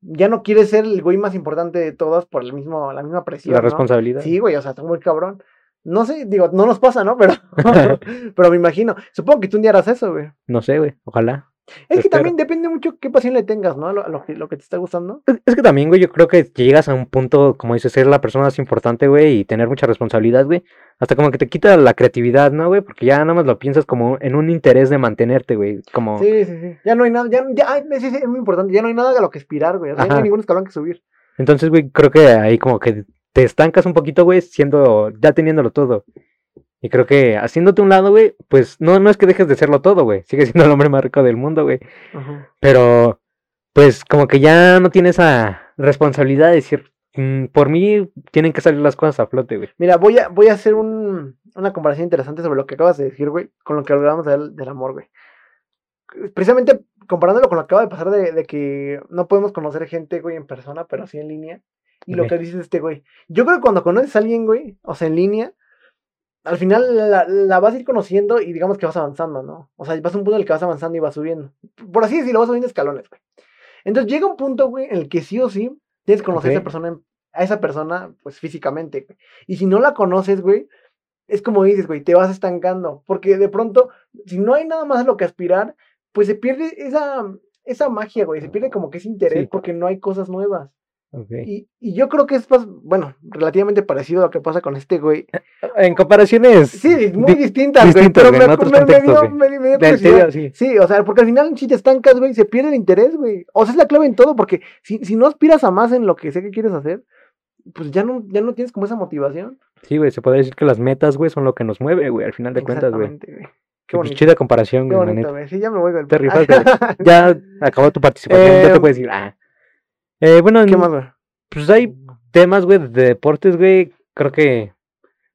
Ya no quieres ser el güey más importante de todas por el mismo, la misma presión. La ¿no? responsabilidad. Sí, güey, o sea, está muy cabrón. No sé, digo, no nos pasa, ¿no? Pero, pero me imagino. Supongo que tú un día harás eso, güey. No sé, güey. Ojalá. Es que Espero. también depende mucho qué pasión le tengas, ¿no? Lo, lo que, lo que te está gustando. Es, es que también, güey, yo creo que llegas a un punto, como dices, ser la persona más importante, güey, y tener mucha responsabilidad, güey. Hasta como que te quita la creatividad, ¿no, güey? Porque ya nada más lo piensas como en un interés de mantenerte, güey. Como, Sí, sí, sí. Ya no hay nada, ya, ya, ay, sí, sí, es muy importante. Ya no hay nada a lo que aspirar, güey. O sea, ya no hay ningún escalón que subir. Entonces, güey, creo que ahí como que te estancas un poquito, güey, siendo, ya teniéndolo todo. Y creo que haciéndote un lado, güey, pues no, no es que dejes de serlo todo, güey. Sigues siendo el hombre más rico del mundo, güey. Ajá. Pero, pues como que ya no tienes esa responsabilidad de decir, "Mm, por mí tienen que salir las cosas a flote, güey. Mira, voy a, voy a hacer un, una comparación interesante sobre lo que acabas de decir, güey, con lo que hablábamos del, del amor, güey. Precisamente comparándolo con lo que acaba de pasar de, de que no podemos conocer gente, güey, en persona, pero sí en línea. Y lo que dices este, güey. Yo creo que cuando conoces a alguien, güey, o sea, en línea, al final la, la vas a ir conociendo y digamos que vas avanzando, ¿no? O sea, vas a un punto en el que vas avanzando y vas subiendo. Por así decirlo, vas subiendo escalones, güey. Entonces llega un punto, güey, en el que sí o sí tienes que conocer a esa persona a esa persona, pues físicamente, güey. Y si no la conoces, güey, es como dices, güey, te vas estancando. Porque de pronto, si no hay nada más a lo que aspirar, pues se pierde esa, esa magia, güey. Se pierde como que ese interés Sí. porque no hay cosas nuevas. Y, y yo creo que es más, bueno, relativamente parecido a lo que pasa con este güey. En comparaciones. Sí, muy di- distintas, güey. distintas, Pero güey, me, otros me- me dio- me- serio, sí. Sí, o sea, porque al final si te estancas, güey, se pierde el interés, güey. O sea, es la clave en todo, porque si, si no aspiras a más en lo que sé que quieres hacer, pues ya no, ya no tienes como esa motivación. Sí, güey, se podría decir que las metas, güey, son lo que nos mueve, güey, al final de cuentas, güey. Qué pues, chida comparación, güey, bonito, güey. Sí, ya me voy, güey. Te rifaste, güey. Ya acabó tu participación, ya Eh, te puedes ir. Ah. Eh, bueno, ¿Qué más, güey? pues hay temas, güey, de deportes, güey, creo que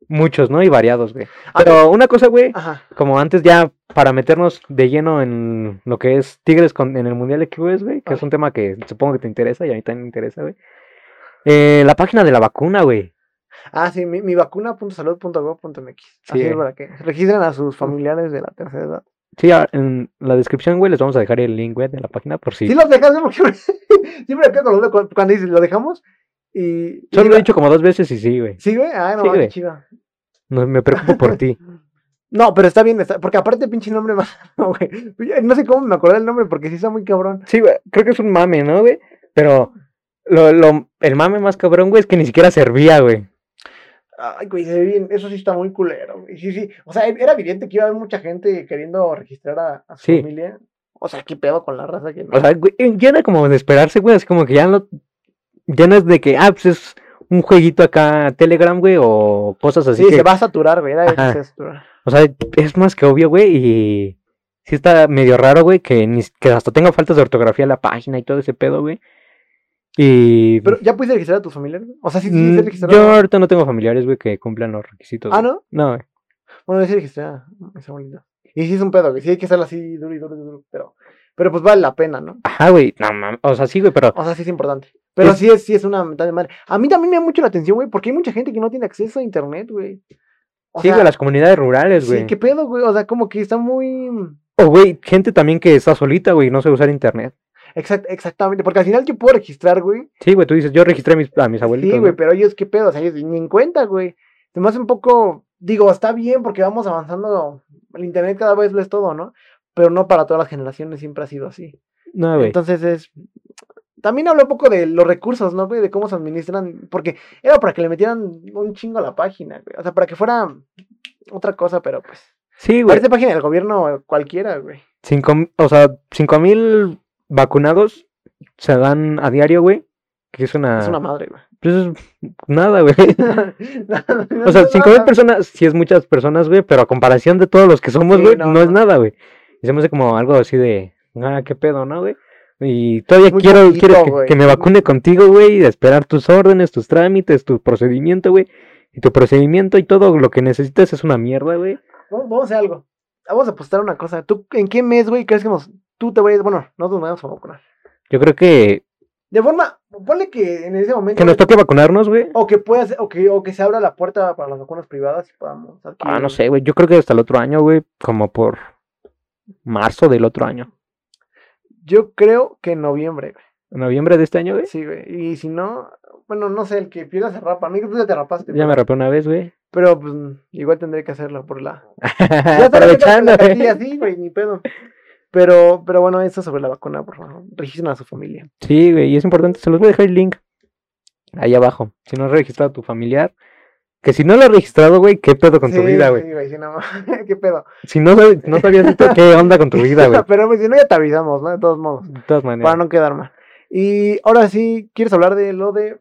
muchos, ¿no? Y variados, güey. A Pero una cosa, güey, Ajá. como antes ya para meternos de lleno en lo que es Tigres con, en el Mundial de Clubes, güey, que es Ah. un tema que supongo que te interesa y a mí también me interesa, güey. Eh, la página de la vacuna, güey. Ah, sí, mi, mi vacuna.salud.gov.mx. Así Sí, es eh. para que registren a sus familiares de la tercera edad. Sí, en la descripción, güey, les vamos a dejar el link, güey, de la página por si... Sí, los dejas, güey, porque siempre acá cuando, cuando, cuando dices, lo dejamos y... Solo lo he dicho como dos veces y sí, güey. Sí, güey, ah, no, Sí, qué chido. No, me preocupo por ti. No, pero está bien, está, porque aparte pinche nombre más, no, güey. No sé cómo me acordé el nombre porque sí está muy cabrón. Sí, güey, creo que es un mame, ¿no, güey? Pero lo, lo, el mame más cabrón, güey, es que ni siquiera servía, güey. Ay, güey, se ve bien, eso sí está muy culero, güey. Sí, sí, o sea, era evidente que iba a haber mucha gente queriendo registrar a, a su Sí. familia. O sea, qué pedo con la raza que. O sea, güey, ya era como de esperarse, güey, es como que ya no... Ya no es de que, ah, pues es un jueguito acá, Telegram, güey, o cosas así sí, que... se va a saturar, güey, era se saturar. O sea, es más que obvio, güey, y... Sí está medio raro, güey, que, ni, que hasta tenga faltas de ortografía en la página y todo ese pedo, güey. Y... Pero, ¿ya pudiste registrar a tus familiares? O sea, sí, sí, mm, sí registraron. yo ahorita no tengo familiares, güey, que cumplan los requisitos. Ah. ¿no? No, güey. Bueno, sí registré a esa bonita. Y sí es un pedo, güey, sí hay que hacerlo así duro y duro y duro, pero... Pero pues vale la pena, ¿no? Ajá, güey. No, mames. O sea, sí, güey, pero. O sea, sí es importante. Pero Es- sí es, sí es una mental de madre. A mí también me llama mucho la atención, güey, porque hay mucha gente que no tiene acceso a internet, güey. O sí, güey, las comunidades rurales, güey. Sí, qué pedo, güey. O sea, como que está muy. O, güey, gente también que está solita, güey, y no sabe usar internet. Exact- exactamente. Porque al final yo puedo registrar, güey. Sí, güey, tú dices, yo registré a mis, a mis abuelitos. Sí, güey, ¿no? pero ellos qué pedo. O sea, ellos ni en cuenta, güey. Se me hace un poco. Digo, está bien porque vamos avanzando. El internet cada vez lo es todo, ¿no? Pero no para todas las generaciones siempre ha sido así. No, güey. Entonces es. También habla un poco de los recursos, ¿no, güey? De cómo se administran. Porque era para que le metieran un chingo a la página, güey. O sea, para que fuera otra cosa, pero pues. Sí, güey. Parece página del gobierno cualquiera, güey. Cinco, o sea, cinco mil vacunados se dan a diario, güey. Que es una. Es una madre, güey. Pues es nada, güey. O sea, cinco mil personas, sí es muchas personas, güey, pero a comparación de todos los que somos, Sí, güey, no, no, es nada, güey. Y se me hace como algo así de, ah, qué pedo, ¿no, güey? Y todavía Muy quiero, poquito, quiero que, me vacune contigo, güey, y de esperar tus órdenes, tus trámites, tu procedimiento, güey. Y tu procedimiento y todo lo que necesitas es una mierda, güey. Vamos, vamos a hacer algo. Vamos a apostar una cosa. ¿Tú en qué mes, güey, crees que nos, tú te vayas? Bueno, nosotros nos vamos a vacunar. Yo creo que, De forma, ponle que en ese momento. que nos toque vacunarnos, güey. O que puedas, o que, o que se abra la puerta para las vacunas privadas y podamos Ah, adquirir- no sé, güey. Yo creo que hasta el otro año, güey, como por marzo del otro año. Yo creo que en noviembre, güey. En noviembre de este año, güey. Sí, güey. Y si no, bueno, no sé, el que pierda se rapa. A mí que tú ya te rapaste. Ya me rapé una vez, güey. Pero pues igual tendré que hacerlo por la. Ya Aprovechando, la güey. cartilla, sí, güey, ni pedo. Pero, pero bueno, eso sobre la vacuna, por favor. Registren a su familia. Sí, güey, y es importante, se los voy a dejar el link ahí abajo. Si no has registrado a tu familiar, que si no lo has registrado, güey, ¿qué pedo con tu Sí, vida, güey? Sí, güey, sí, no. ¿Qué pedo? Si no, no sabías esto, ¿qué onda con tu vida, güey? Pero pues, si no, ya te avisamos, ¿no? De todos modos. De todas Para maneras. no quedar mal. Y ahora sí, ¿quieres hablar de lo de.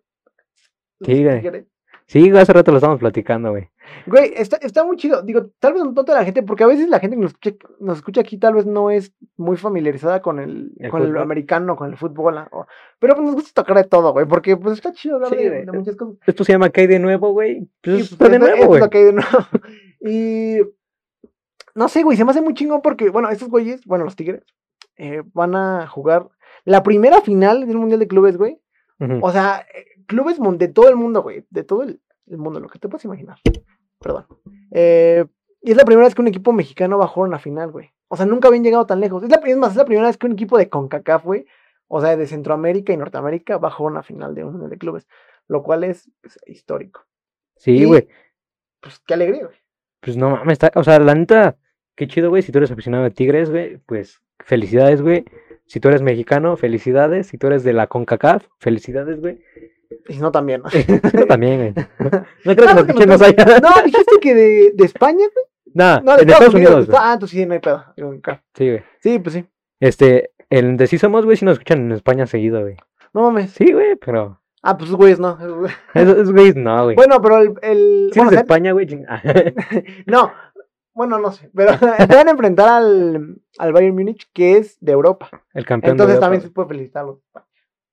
Sí, güey. Sí, güey, hace rato lo estamos platicando, güey. Güey, está, está muy chido. Digo, tal vez no toda la gente, porque a veces la gente que nos escucha, nos escucha aquí tal vez no es muy familiarizada con el, El con el americano, con el fútbol. o- pero pues nos gusta tocar de todo, güey, porque pues está chido hablar Sí, de, muchas cosas. Esto se llama ¿Qué hay de nuevo, güey? Pues Sí, está pues, de esto- nuevo, güey. de nuevo. Y no sé, güey, se me hace muy chingón porque, bueno, estos güeyes, bueno, los Tigres, eh, van a jugar la primera final del Mundial de Clubes, güey. O sea, clubes de todo el mundo, güey. De todo el, el mundo, lo que te puedas imaginar. Perdón. Eh, y es la primera vez que un equipo mexicano va a una final, güey. O sea, nunca habían llegado tan lejos. Es, la, es más, es la primera vez que un equipo de CONCACAF, güey, o sea, de Centroamérica y Norteamérica, va a una final de un de clubes. lo cual es pues, histórico. Sí, güey. Pues qué alegría, güey. Pues no mames, está, o sea, la neta, qué chido, güey. Si tú eres aficionado de Tigres, güey, pues felicidades, güey. Si tú eres mexicano, felicidades. Si tú eres de la CONCACAF, felicidades, güey. Y no también. ¿no? También, güey. No creo nos que escuchen nos más allá. No, dijiste que de, de España, güey. Nah, No, de en Estados Unidos, güey. Ah, entonces sí, no hay pedo. Sí, güey. Sí, pues sí. Este, el de sí somos, güey, sí nos escuchan en España seguido, güey. No mames. Sí, güey, pero. Ah, pues güeyes, no. Esos güeyes no, güey. Bueno, pero el. el Si bueno, eres de España, güey. ah, no, bueno, no sé. Pero se van a enfrentar al, al Bayern Múnich, que es de Europa. el campeón de Entonces Europa, también se puede felicitarlo.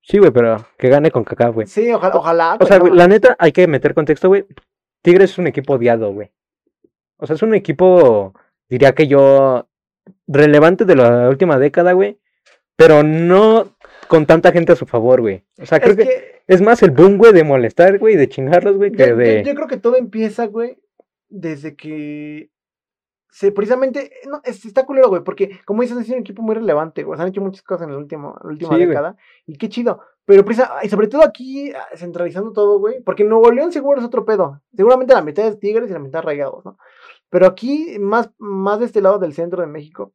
Sí, güey, pero que gane con CACAF, güey. Sí, ojalá. ojalá O sea, güey, la neta, hay que meter contexto, güey. Tigres es un equipo odiado, güey. O sea, es un equipo, diría que yo, relevante de la última década, güey. Pero no con tanta gente a su favor, güey. O sea, creo es que, que es más el boom, güey, de molestar, güey, de chingarlos, güey, yo, que yo- de... yo creo que todo empieza, güey, desde que se precisamente no, es- está culero, güey, porque como dices, es un equipo muy relevante, güey. Se han hecho muchas cosas en el último, la última Sí, güey. década. Y qué chido. Pero precisa- y sobre todo aquí, ah, centralizando todo, güey. Porque Nuevo León seguro es otro pedo. Seguramente la mitad es Tigres y la mitad Rayados, ¿no? Pero aquí, más, más de este lado del centro de México,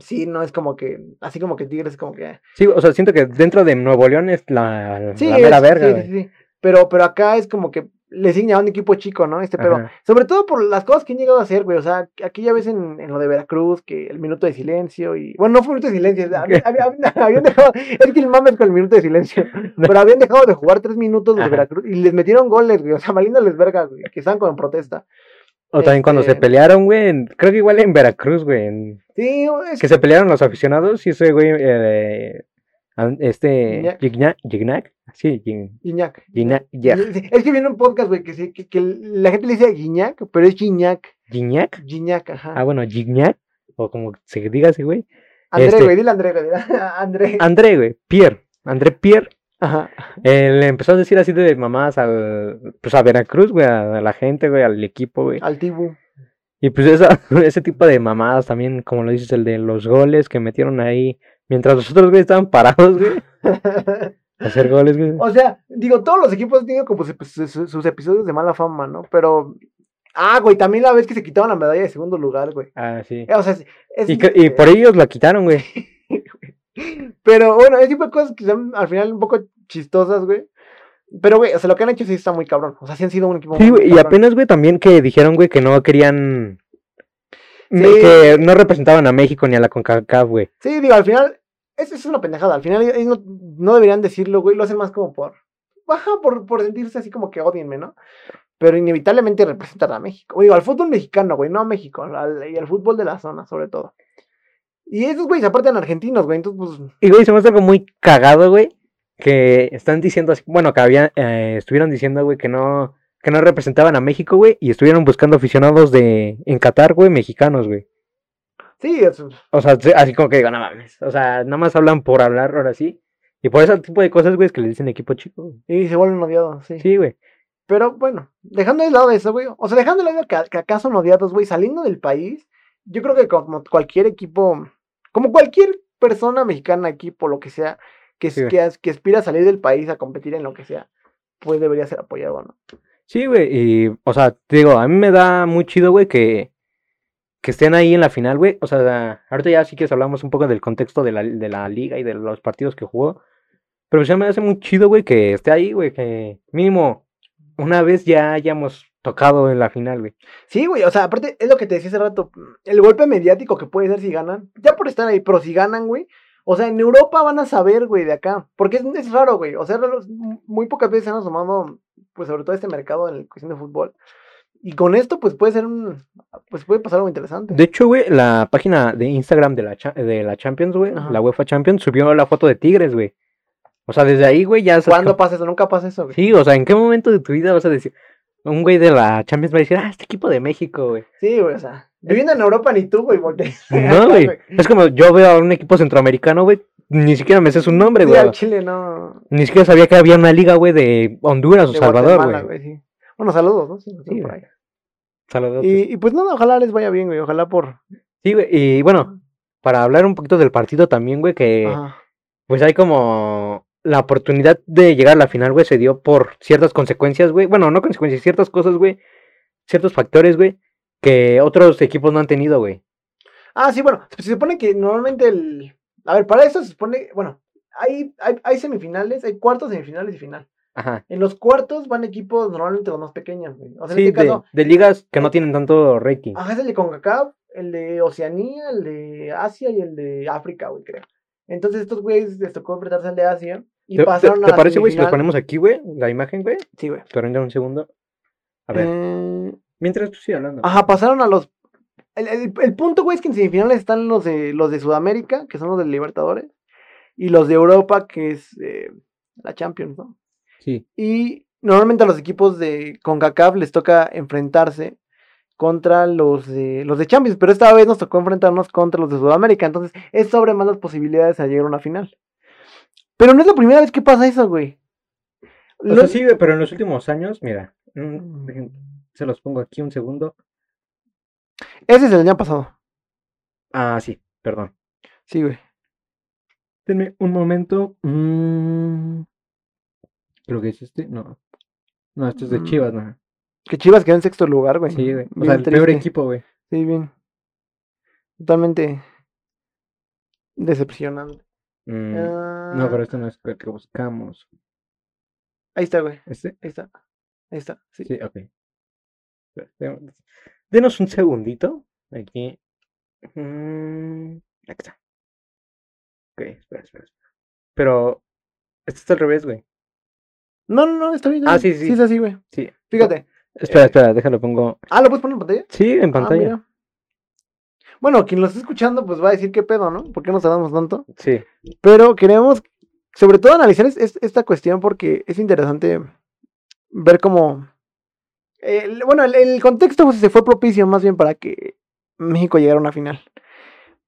sí, no es como que, así como que Tigres es como que. Sí, o sea, siento que dentro de Nuevo León es la, Sí, la mera es- verga, sí, güey. sí, sí. Pero, pero acá es como que le siguen a un equipo chico, ¿no? Este. Ajá. Sobre todo por las cosas que han llegado a hacer, güey. O sea, aquella vez en, en lo de Veracruz, que el minuto de silencio y. Bueno, no fue minuto de silencio. había- había- habían dejado. Es que el mames con el minuto de silencio. Pero habían dejado de jugar tres minutos los de. Veracruz y les metieron goles, güey. O sea, valiéndoles verga, güey. Que estaban como en protesta. O también cuando se Este- pelearon, güey, en- creo que igual en Veracruz, güey, en- Sí, es que se pelearon los aficionados y ese güey, eh, este, Gignac. Gignac, Gignac, sí. Gignac, Sí, Es que viene un podcast, güey, que, que, que la gente le dice Guiñac, pero es Guiñac. Gignac, Guiñac, ajá. ah, bueno, Gignac, o como se diga ese güey, André, este- güey, dile André, güey. André. André, güey, Pierre, André Pierre, Ajá. eh, le empezó a decir así de mamás al, pues a Veracruz, güey, a, a la gente, güey, al equipo, güey, Al Tibu. y pues esa, ese tipo de mamadas también, como lo dices, el de los goles que metieron ahí, mientras los otros, güey, estaban parados, güey, hacer goles, güey. O sea, digo, todos los equipos han tenido como su- su- su- sus episodios de mala fama, ¿no? Pero. Ah, güey, también la vez que se quitaban la medalla de segundo lugar, güey. Ah, sí. O sea, es. es- Y, por ellos la quitaron, güey. Pero bueno, ese tipo de cosas que son al final un poco chistosas, güey. Pero, güey, o sea, lo que han hecho sí está muy cabrón. O sea, sí han sido un equipo Sí, muy güey, y apenas, güey, también que dijeron, güey, que no querían. Sí. Que no representaban a México ni a la CONCACAF, güey. Sí, digo, al final. Eso es una pendejada. Al final ellos no, no deberían decirlo, güey. Lo hacen más como por. Ajá, por, por sentirse así como que odienme, ¿no? Pero inevitablemente representan a México. Digo, al fútbol mexicano, güey, no a México. al- y al fútbol de la zona, sobre todo. Y esos güeyes aparte eran argentinos, güey. Entonces, pues. Y, güey, se me hace algo muy cagado, güey. Que están diciendo así. Bueno, que habían. eh, estuvieron diciendo, güey, que no. Que no representaban a México, güey. Y estuvieron buscando aficionados de. En Qatar, güey, mexicanos, güey. Sí, es- O sea, se- así como que digo, no mames. O sea, nada más hablan por hablar ahora sí. Y por ese tipo de cosas, güey, es que le dicen equipo chico. güey. y se vuelven odiados, sí. Sí, güey. Pero bueno, dejando de lado eso, güey. O sea, dejando de lado que, que acá son odiados, güey, saliendo del país, yo creo que como cualquier equipo, como cualquier persona mexicana, equipo, lo que sea, que, Sí, que, que aspira a salir del país a competir en lo que sea, pues debería ser apoyado, ¿no? Sí, güey, y, o sea, te digo, a mí me da muy chido, güey, que, que estén ahí en la final, güey. O sea, ahorita ya sí que hablamos un poco del contexto de la, de la liga y de los partidos que jugó. Pero ya me hace muy chido, güey, que esté ahí, güey, que mínimo una vez ya hayamos tocado en la final, güey. Sí, güey, o sea, aparte es lo que te decía hace rato, el golpe mediático que puede ser si ganan, ya por estar ahí, pero si ganan, güey, o sea, en Europa van a saber, güey, de acá, porque es, es raro, güey, o sea, muy pocas veces han asomado, pues sobre todo este mercado en la cuestión de fútbol, y con esto, pues puede ser un, pues puede pasar algo interesante. De hecho, güey, la página de Instagram de la, cha- de la Champions, güey, la UEFA Champions, subió la foto de Tigres, güey. O sea, desde ahí, güey, ya... ¿Cuándo pasa eso? Nunca pasa eso, güey. Sí, o sea, ¿en qué momento de tu vida vas a decir... Un güey de la Champions va a decir, ah, este equipo de México, güey. Sí, güey, o sea, viviendo en Europa ni tú, güey, volteé. No, güey. Es como yo veo a un equipo centroamericano, güey. Ni siquiera me sé su nombre, Sí, güey. al Chile no. Ni siquiera sabía que había una liga, güey, de Honduras o Salvador, güey. sí. Bueno, saludos, ¿no? Sí, Sí, por ahí. Saludos. Y, y pues nada, ojalá les vaya bien, güey, ojalá por... Sí, güey. Y bueno, para hablar un poquito del partido también, güey, que Ajá. pues hay como la oportunidad de llegar a la final, güey, se dio por ciertas consecuencias, güey. Bueno, no consecuencias, ciertas cosas, güey. Ciertos factores, güey, que otros equipos no han tenido, güey. Ah, sí, bueno, se supone que normalmente el... A ver, para eso se supone, bueno, hay, hay, hay semifinales, hay cuartos, semifinales y final. Ajá. En los cuartos van equipos normalmente los más pequeños, güey. O sea, en Sí, este de, caso, de ligas que no tienen tanto rating. ajá, es el de CONCACAF, el de Oceanía, el de Asia y el de África, güey, creo. Entonces estos güeyes les tocó enfrentarse al de Asia y ¿Te, te- pasaron a te la parece, güey, si los semifinal. ponemos aquí, güey? La imagen, güey. Sí, güey. Espera un segundo. A ver, Eh, mientras tú sigas hablando. Ajá, pasaron a los. El, el- el punto, güey, es que en semifinales están los de los de Sudamérica, que son los de Libertadores, y los de Europa, que es eh, la Champions, ¿no? Sí. Y normalmente a los equipos de CONCACAF les toca enfrentarse contra los de los de Champions, pero esta vez nos tocó enfrentarnos contra los de Sudamérica, entonces es sobre más las posibilidades a llegar a una final. Pero no es la primera vez que pasa eso, güey. O Lo- sea, sí, pero en los últimos años, mira, mm, se los pongo aquí un segundo. Ese es el año pasado. Ah, sí, perdón. Sí, güey. Denme un momento. Mm, Creo que es este. No. No, este es de Mm. Chivas, ¿no? Que Chivas quedó en sexto lugar, güey. Sí, güey. O sea, el peor equipo, güey. Sí, bien. Totalmente decepcionante. Mm, Ah, No, pero este no es el que buscamos. Ahí está, güey. ¿Este? Ahí está. Ahí está. Sí. Sí, ok. Denos un segundito. Aquí. Mm, Aquí está. Ok, espera, espera, espera. Pero. Este está al revés, güey. No, no, no, está bien. está Ah, sí, sí. Sí, es así, güey. Sí. Fíjate. Espera, Eh, espera, déjalo pongo. Ah, ¿lo puedes poner en pantalla? Sí, en Ah, pantalla. Bueno, quien lo esté escuchando, pues va a decir qué pedo, ¿no? ¿Por qué nos tardamos tanto? Sí. Pero queremos, sobre todo, analizar es- es- esta cuestión porque es interesante ver cómo. Bueno, el, contexto pues, se fue propicio más bien para que México llegara a una final.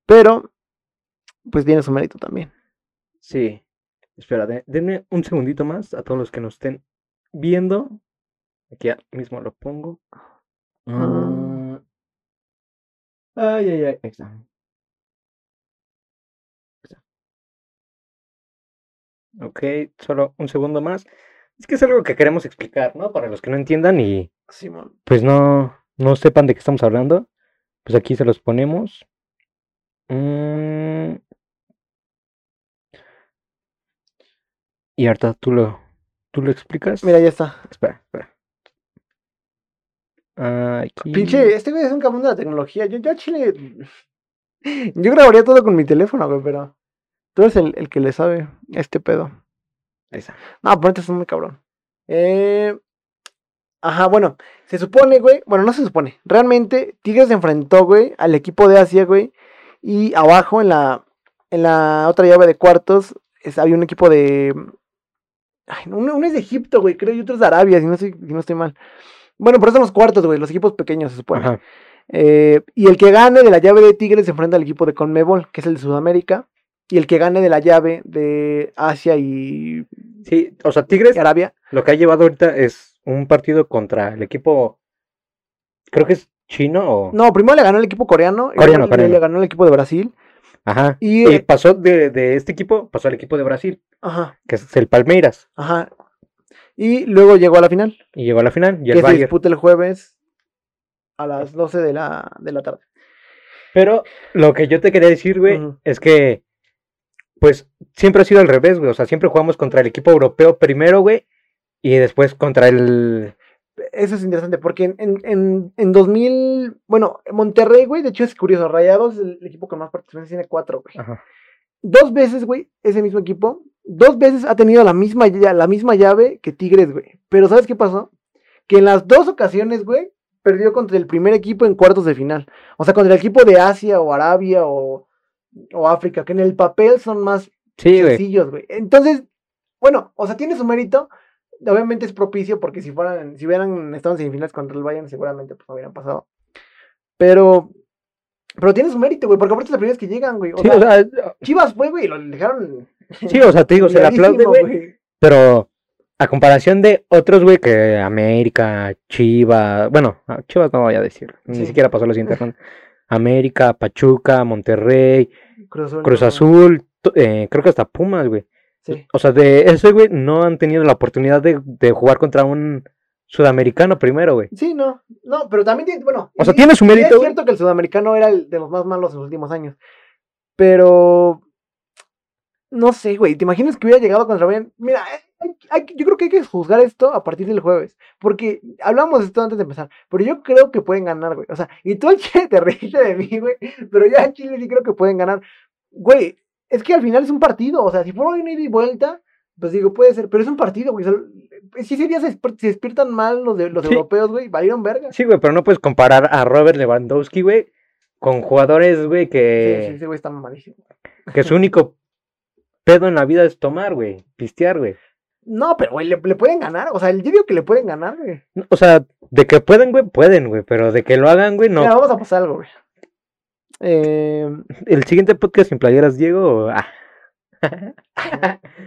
Pero, pues tiene su mérito también. Sí. Espera, de- denme un segundito más a todos los que nos estén viendo. Aquí mismo lo pongo. Ah. Ay, ay, ay. Ahí está. Ahí está. Ok, solo un segundo más. Es que es algo que queremos explicar, ¿no? Para los que no entiendan y Simón. pues no, no sepan de qué estamos hablando. Pues aquí se los ponemos. Mm. Y ahorita tú lo, tú lo explicas. Mira, ya está. Espera, espera. Aquí. Pinche, este güey es un cabrón de la tecnología. Yo, yo a Chile. Yo grabaría todo con mi teléfono, güey, pero. Tú eres el, el que le sabe a este pedo. Ahí está. No, ponete es muy cabrón. Eh, ajá, bueno, se supone, güey. Bueno, no se supone. Realmente, Tigres se enfrentó, güey, al equipo de Asia, güey. Y abajo, en la, en la otra llave de cuartos, es- había un equipo de. Ay, uno, uno es de Egipto, güey, creo, y otro es de Arabia, si no, estoy, si no estoy mal. Bueno, pero son los cuartos, güey, los equipos pequeños, se supone. Ajá. Eh, y el que gane de la llave de Tigres se enfrenta al equipo de Conmebol, que es el de Sudamérica. Y el que gane de la llave de Asia y Sí, o sea, Tigres y Arabia. lo que ha llevado ahorita es un partido contra el equipo. Creo que es chino o. No, primero le ganó el equipo coreano. y Coreano, luego coreano. Le ganó el equipo de Brasil. Ajá. Y, Y eh, pasó de, de este equipo, pasó al equipo de Brasil, Ajá, que es el Palmeiras. ajá. Y luego llegó a la final. Y llegó a la final. Y que el se Bayern. disputa el jueves a las 12 de la, de la tarde. Pero lo que yo te quería decir, güey, es que, pues, siempre ha sido al revés, güey. O sea, siempre jugamos contra el equipo europeo primero, güey, y después contra el... Eso es interesante porque en, en, en, en 2000, bueno, Monterrey, güey, de hecho es curioso, Rayados es el equipo con más participaciones, tiene cuatro, güey. Ajá. Dos veces, güey, ese mismo equipo, dos veces ha tenido la misma, la misma llave que Tigres, güey. Pero ¿sabes qué pasó? Que en las dos ocasiones, güey, perdió contra el primer equipo en cuartos de final. O sea, contra el equipo de Asia o Arabia o, o África, que en el papel son más Sí, sencillos, güey. Entonces, bueno, o sea, tiene su mérito. Obviamente es propicio porque si fueran, si hubieran estado en semifinales contra el Bayern, seguramente pues no hubieran pasado. Pero, pero tiene su mérito, güey, porque aparte es la primera vez que llegan, güey. O Sí, sea, o sea, Chivas fue, güey, lo dejaron. sí, o sea, te digo, se le aplaude, güey. Pero a comparación de otros, güey, que América, Chivas, bueno, Chivas no voy a decir, ni siquiera pasó la siguiente ronda. América, Pachuca, Monterrey, Cruz Azul. Cruz. Azul, eh, creo que hasta Pumas, güey. Sí. O sea, de ese, güey, no han tenido la oportunidad de, de jugar contra un sudamericano primero, güey. Sí, no. No, pero también tiene, bueno. O sea, tiene su mérito, Es cierto que el sudamericano era el de los más malos en los últimos años. Pero. No sé, güey. ¿Te imaginas que hubiera llegado contra Bayern? Mira, eh, hay- hay que- yo creo que hay que juzgar esto a partir del jueves. Porque hablamos de esto antes de empezar. Pero yo creo que pueden ganar, güey. O sea, y tú al chile te reíste de mí, güey. Pero yo al chile sí creo que pueden ganar. Güey, es que al final es un partido. O sea, si fuera una ida y vuelta, pues digo, puede ser. Pero es un partido, güey. o sea, si ese día se, despiertan mal los, de, los Sí. europeos, güey, valieron verga. Sí, güey, pero no puedes comparar a Robert Lewandowski, güey, con jugadores, güey, Sí, que, sí, ese güey está malísimo. que su único pedo en la vida es tomar, güey, pistear, güey. No, pero güey, le, le pueden ganar. O sea, yo digo que le pueden ganar, güey. O sea, de que pueden, güey, pueden, güey, pero de que lo hagan, güey, no. Mira, vamos a pasar algo, güey. Eh, El siguiente podcast sin playeras, Diego. o- ah.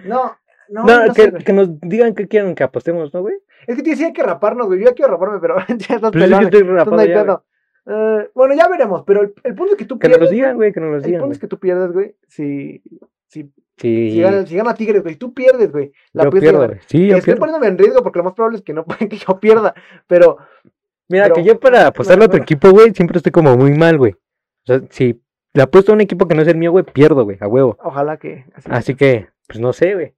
no, no, No, no que, sé, que nos digan qué quieren que apostemos, ¿no, güey? Es que te decía que raparnos, güey. Yo ya quiero raparme, pero ya estás Pues es que estoy rapado no ya. Eh, bueno, ya veremos, pero el, el punto es que tú Que nos pierdes. los digan, güey, que nos el digan, punto güey. es que tú pierdes, güey. Si, si, Sí, si, gana, si gana Tigres, güey. Tú pierdes, güey. La yo pierdo, güey. Sí, yo Estoy pierdo. poniéndome en riesgo porque lo más probable es que no que yo pierda. Pero Mira, pero- que yo para apostarle a otro equipo, güey, siempre estoy como muy mal, güey. O sea, si le apuesto a un equipo que no es el mío, güey, pierdo, güey, a huevo. ojalá que. Así. Así que, pues no sé, güey.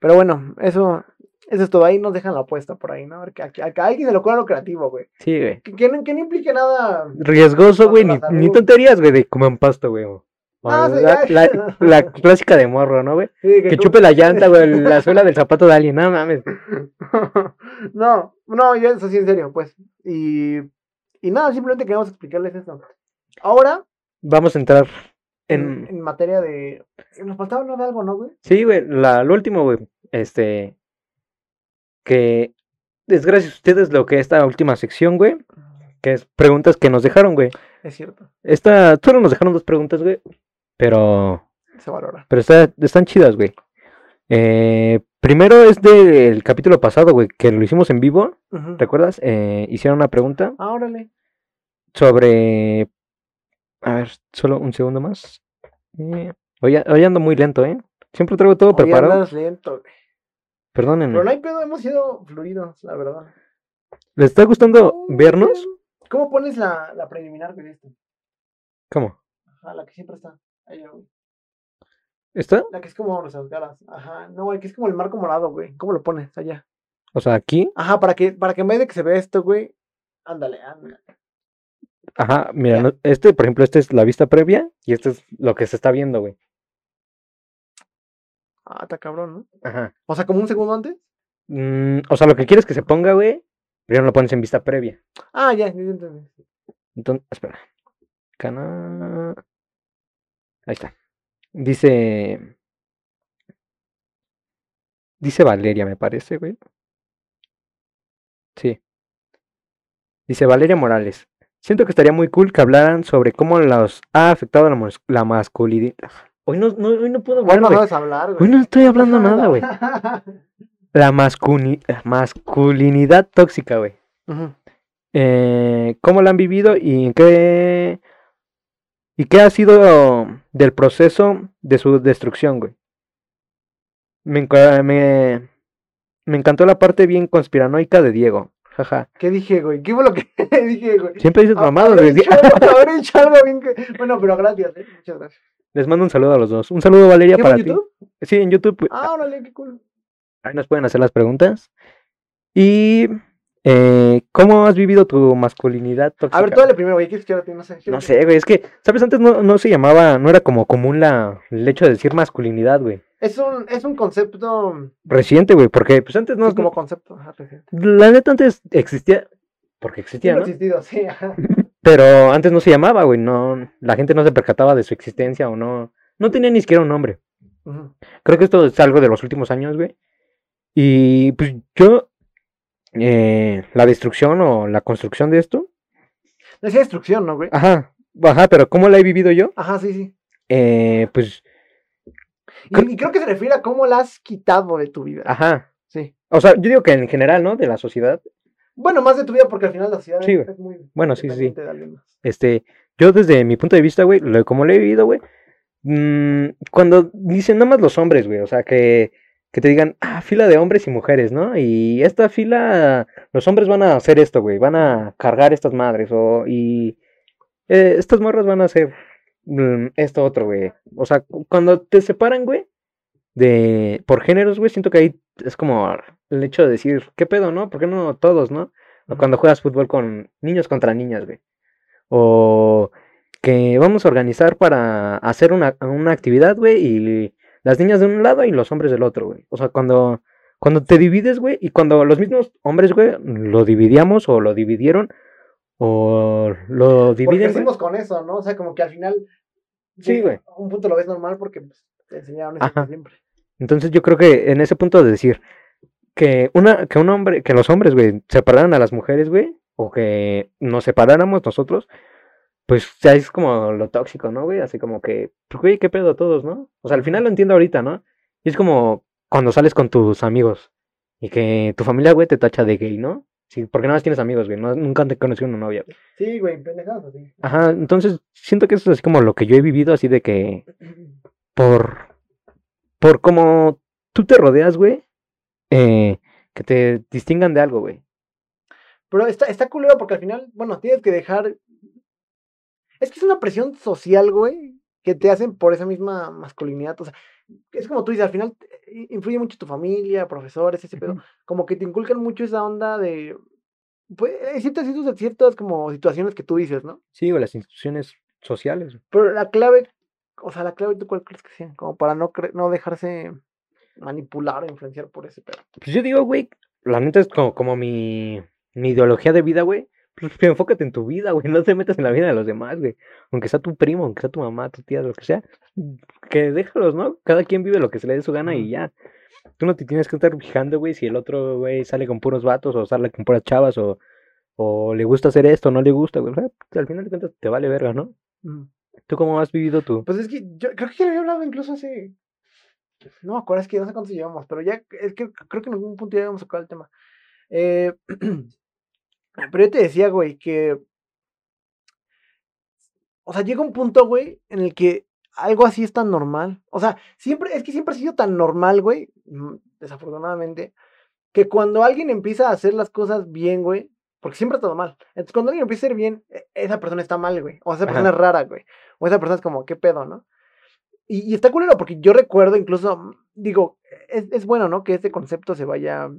Pero bueno, eso, eso es todo. Ahí nos dejan la apuesta por ahí, ¿no? A ver, que, a, que- a alguien se lo ocurra lo creativo, güey. Sí, güey. Que, que no, que no implique nada. Riesgoso, güey, ni, ni tonterías, güey, de comer pasto, güey. Ah, la, la- la clásica de morro, ¿no, güey? Sí, Que tú- chupe la llanta, güey, la suela del zapato de alguien, no mames. no, no, ya eso sí, en serio, pues. Y, y nada, simplemente queríamos explicarles eso. Ahora, Vamos a entrar en, en... en materia de. Nos faltaba no de algo, ¿no, güey? Sí, güey, la, lo último, güey, este... Que es gracias a ustedes lo que esta última sección, güey, que es preguntas que nos dejaron, güey. Es cierto, Esta, solo nos dejaron dos preguntas, güey, pero... se valora. Pero está, están chidas, güey. Eh, primero es del capítulo pasado, güey, que lo hicimos en vivo, Ujú. ¿recuerdas? Eh, hicieron una pregunta Ah, órale. sobre... A ver, solo un segundo más. Eh, hoy, ando muy lento, ¿eh? Siempre traigo todo Hoy preparado. andas lento. Perdónenme. Pero no hay pedo, hemos sido fluidos, la verdad. ¿Les está gustando No, vernos? ¿Cómo pones la, la preliminar de esto? ¿Cómo? Ajá, la que siempre está. Ahí, güey. ¿Está? La que es como caras. Ajá, no, güey, que es como el marco morado, güey. ¿Cómo lo pones allá? O sea, aquí. Ajá, para que, para que en vez de que se vea esto, güey. Ándale, ándale. Ajá, mira, no- este, por ejemplo, este es la vista previa y este es lo que se está viendo, güey. Ah, está cabrón, ¿no? Ajá. O sea, como un segundo antes. Mm, o sea, lo que quieres que se ponga, güey, primero lo pones en vista previa. Ah, ya, ya entendí. Entonces, espera. Cana... Ahí está. Dice... Dice Valeria, me parece, güey. Sí. Dice Valeria Morales. Siento que estaría muy cool que hablaran sobre cómo los ha afectado la, la masculinidad. Hoy no, no, hoy no puedo hablar, Bueno, no sabes hablar, Hoy güey. no estoy hablando nada, güey. La mascuni- masculinidad tóxica, güey. Eh, cómo la han vivido y en qué y qué ha sido del proceso de su destrucción, güey. Me, me, me encantó la parte bien conspiranoica de Diego. Jaja. ¿Qué dije, güey? ¿Qué fue lo que dije, güey? Siempre dices mamadas, habré güey. habré algo bien que... Bueno, pero gracias, ¿eh? Muchas gracias. Les mando un saludo a los dos. Un saludo, Valeria, ¿Qué para en ti. YouTube? Sí, en YouTube. Ah, órale, qué cool. Ahí nos pueden hacer las preguntas. Y eh, ¿cómo has vivido tu masculinidad tóxica? A ver, tú dale primero, güey. ¿Qué es que no sé? No sé, güey, es que, ¿sabes? Antes no, no se llamaba, no era como común la, el hecho de decir masculinidad, güey. Es un, es un concepto... Reciente, güey, porque pues antes no, sí, como concepto. Ajá, reciente. la neta antes existía, porque existía, ¿no? existido, sí, ajá. Pero antes no se llamaba, güey, no, la gente no se percataba de su existencia o no, no tenía ni siquiera un nombre. Creo que esto es algo de los últimos años, güey. Y pues yo, eh, la destrucción o la construcción de esto, Decía destrucción, ¿no, güey? ajá, ajá, pero ¿cómo la he vivido yo? Ajá, sí, sí. Eh, pues, Y, y creo que se refiere a cómo la has quitado de tu vida. ajá. Sí. O sea, yo digo que en general, ¿no? De la sociedad. Bueno, más de tu vida porque al final la sociedad Sí, es, muy Bueno, sí, sí. Este, yo desde mi punto de vista, güey, lo, como lo he vivido, güey, mm, cuando dicen nada más los hombres, güey, o sea, que, que te digan, ah, fila de hombres y mujeres, ¿no? Y esta fila, los hombres van a hacer esto, güey, van a cargar estas madres, o, y eh, estas morras van a hacer esto otro, güey. O sea, cu- cuando te separan, güey, de, por géneros, güey, siento que ahí es como el hecho de decir, ¿qué pedo, no? ¿Por qué no todos, no? O cuando juegas fútbol con niños contra niñas, güey. O que vamos a organizar para hacer una, una actividad, güey, y las niñas de un lado y los hombres del otro, güey. O sea, cuando, cuando te divides, güey, y cuando los mismos hombres, güey, lo dividíamos o lo dividieron, o lo Porque dividen, güey. crecimos con eso, ¿no? O sea, como que al final. Sí, güey. a Un punto lo ves normal porque pues, te enseñaron eso siempre. Entonces yo creo que en ese punto de decir que una, que un hombre, que los hombres, güey, separaran a las mujeres, güey, o que nos separáramos nosotros, pues ya es como lo tóxico, ¿no, güey? Así como que, pues, güey, qué pedo todos, ¿no? O sea, al final lo entiendo ahorita, ¿no? Y es como cuando sales con tus amigos y que tu familia, güey, te tacha de gay, ¿no? Sí, porque nada más tienes amigos, güey, no- nunca te conocí una novia, güey. Sí, güey, pendejadas así. Ajá, entonces siento que eso es así como lo que yo he vivido, así de que por, por como tú te rodeas, güey, eh, que te distingan de algo, güey. Pero está, está culero porque al final, bueno, tienes que dejar. Es que es una presión social, güey, que te hacen por esa misma masculinidad. O sea, es como tú dices, al final influye mucho tu familia, profesores, ese pedo. Como que te inculcan mucho esa onda de. Pues, hay ciertas, ciertas, ciertas como situaciones que tú dices, ¿no? Sí, güey, las instituciones sociales. Pero la clave, o sea, la clave, ¿tú cuál crees que sea? Como para no, cre- no dejarse manipular o influenciar por ese pedo. Pues yo digo, güey, la neta es como, como mi, mi ideología de vida, güey. Pues enfócate en tu vida, güey, no te metas en la vida de los demás, güey. Aunque sea tu primo, aunque sea tu mamá, tu tía, lo que sea. Que déjalos, ¿no? Cada quien vive lo que se le dé su gana y ya. Tú no te tienes que estar fijando, güey, si el otro, güey, sale con puros vatos o sale con puras chavas o, o le gusta hacer esto no le gusta, güey. Sea, al final de cuentas te vale verga, ¿no? Ujú. ¿Tú cómo has vivido tu...? Pues es que yo creo que ya lo había hablado incluso hace. No me acuerdo, es que no sé cuántos llevamos, pero ya es que creo que en algún punto ya habíamos tocado el tema. Eh, pero yo te decía, güey, que. O sea, llega un punto, güey, en el que algo así es tan normal. O sea, siempre, es que siempre ha sido tan normal, güey, mm, desafortunadamente, que cuando alguien empieza a hacer las cosas bien, güey, porque siempre ha estado mal. Entonces, cuando alguien empieza a hacer bien, e- esa persona está mal, güey. O esa persona Ajá. es rara, güey. O esa persona es como, ¿qué pedo, no? Y, y está culero porque yo recuerdo incluso, mm, digo, es, es bueno, ¿no? Que este concepto se vaya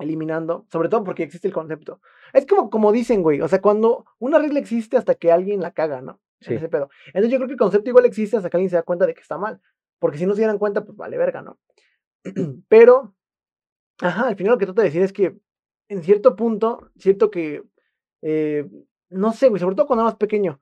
eliminando, sobre todo porque existe el concepto. Es como, como dicen, güey, o sea, cuando una regla existe hasta que alguien la caga, ¿no? Sí. ese pedo. Entonces yo creo que el concepto igual existe hasta que alguien se da cuenta de que está mal. Porque si no se dieran cuenta, pues vale verga, ¿no? Pero, ajá, al final lo que trato de decir es que en cierto punto, cierto que, eh, no sé, güey, sobre todo cuando eres más pequeño.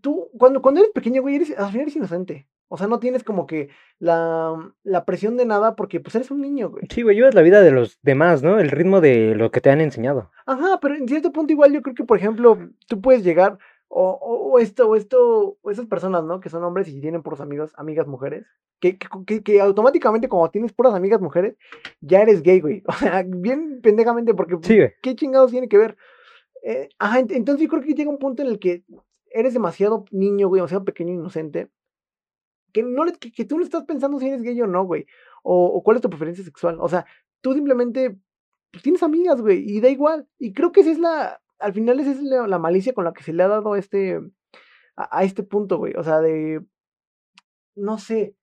Tú, cuando, cuando eres pequeño, güey, eres, al final eres inocente. O sea, no tienes como que la, la presión de nada porque pues eres un niño, güey. Sí, güey, llevas la vida de los demás, ¿no? El ritmo de lo que te han enseñado. Ajá, pero en cierto punto igual yo creo que, por ejemplo, tú puedes llegar, o, o, o esto, o esto, o esas personas, ¿no? Que son hombres y tienen puros amigos, amigas mujeres, que, que, que- que automáticamente cuando tienes puras amigas mujeres, ya eres gay, güey. O sea, bien pendejamente, porque Sí, güey. ¿qué chingados tiene que ver? Eh, ajá, ent- entonces yo creo que llega un punto en el que eres demasiado niño, güey, demasiado pequeño, inocente, que, no le- que, que tú no estás pensando si eres gay o no, güey, o, o cuál es tu preferencia sexual. O sea, tú simplemente pues, tienes amigas, güey, y da igual. Y creo que esa es la, al final esa es la, la malicia con la que se le ha dado este, a, a este punto, güey. O sea, de, no sé,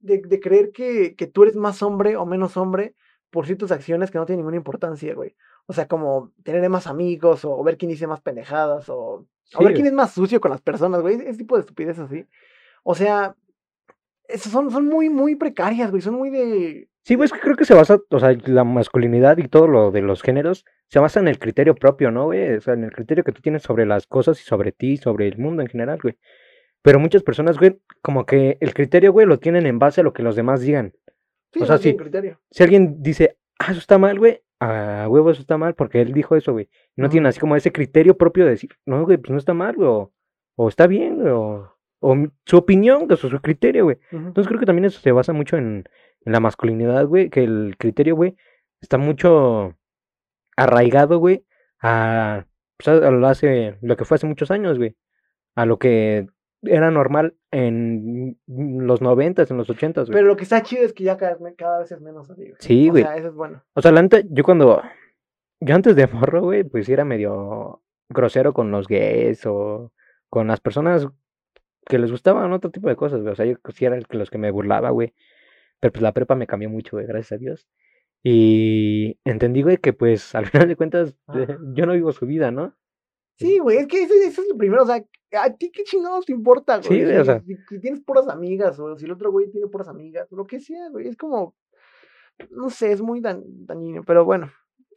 de, de creer que, que tú eres más hombre o menos hombre por ciertas acciones que no tienen ninguna importancia, güey. O sea, como tener más amigos o ver quién dice más pendejadas o, o Sí, ver güey. quién es más sucio con las personas, güey. Ese tipo de estupidez así. O sea, son, son muy, muy precarias, güey. Son muy de... Sí, güey, es que creo que se basa, o sea, la masculinidad y todo lo de los géneros se basa en el criterio propio, ¿no, güey? O sea, en el criterio que tú tienes sobre las cosas y sobre ti, y sobre el mundo en general, güey. Pero muchas personas, güey, como que el criterio, güey, lo tienen en base a lo que los demás digan. Sí, O sea, no tienen sí. criterio. Si alguien dice, ah, eso está mal, güey, a huevo eso está mal porque él dijo eso, güey. No tienen Ujú. así como ese criterio propio de decir, no, güey, pues no está mal, güey, o, o está bien, güey, o, o su opinión, o su, criterio, güey. Entonces creo que también eso se basa mucho en, en la masculinidad, güey, que el criterio, güey, está mucho arraigado, güey, a, pues, a, lo hace, lo que fue hace muchos años, güey, a lo que era normal en los noventas, en los ochentas, güey. Pero lo que está chido es que ya cada, vez me- cada vez es menos así, güey. Sí, O güey. sea, eso es bueno. O sea, la neta, yo cuando. Yo antes de morro, güey, pues era medio grosero con los gays o con las personas que les gustaban otro tipo de cosas, güey. O sea, yo sí era el que los que me burlaba, güey. Pero pues la prepa me cambió mucho, güey, gracias a Dios. Y entendí, güey, que pues al final de cuentas Ajá. yo no vivo su vida, ¿no? Sí, güey, es que eso, eso es lo primero, o sea, ¿a ti qué chingados te importa, güey? Sí, o sea. si, si tienes puras amigas, o si el otro güey tiene puras amigas, lo que sea, güey, es como, no sé, es muy dañino, pero bueno,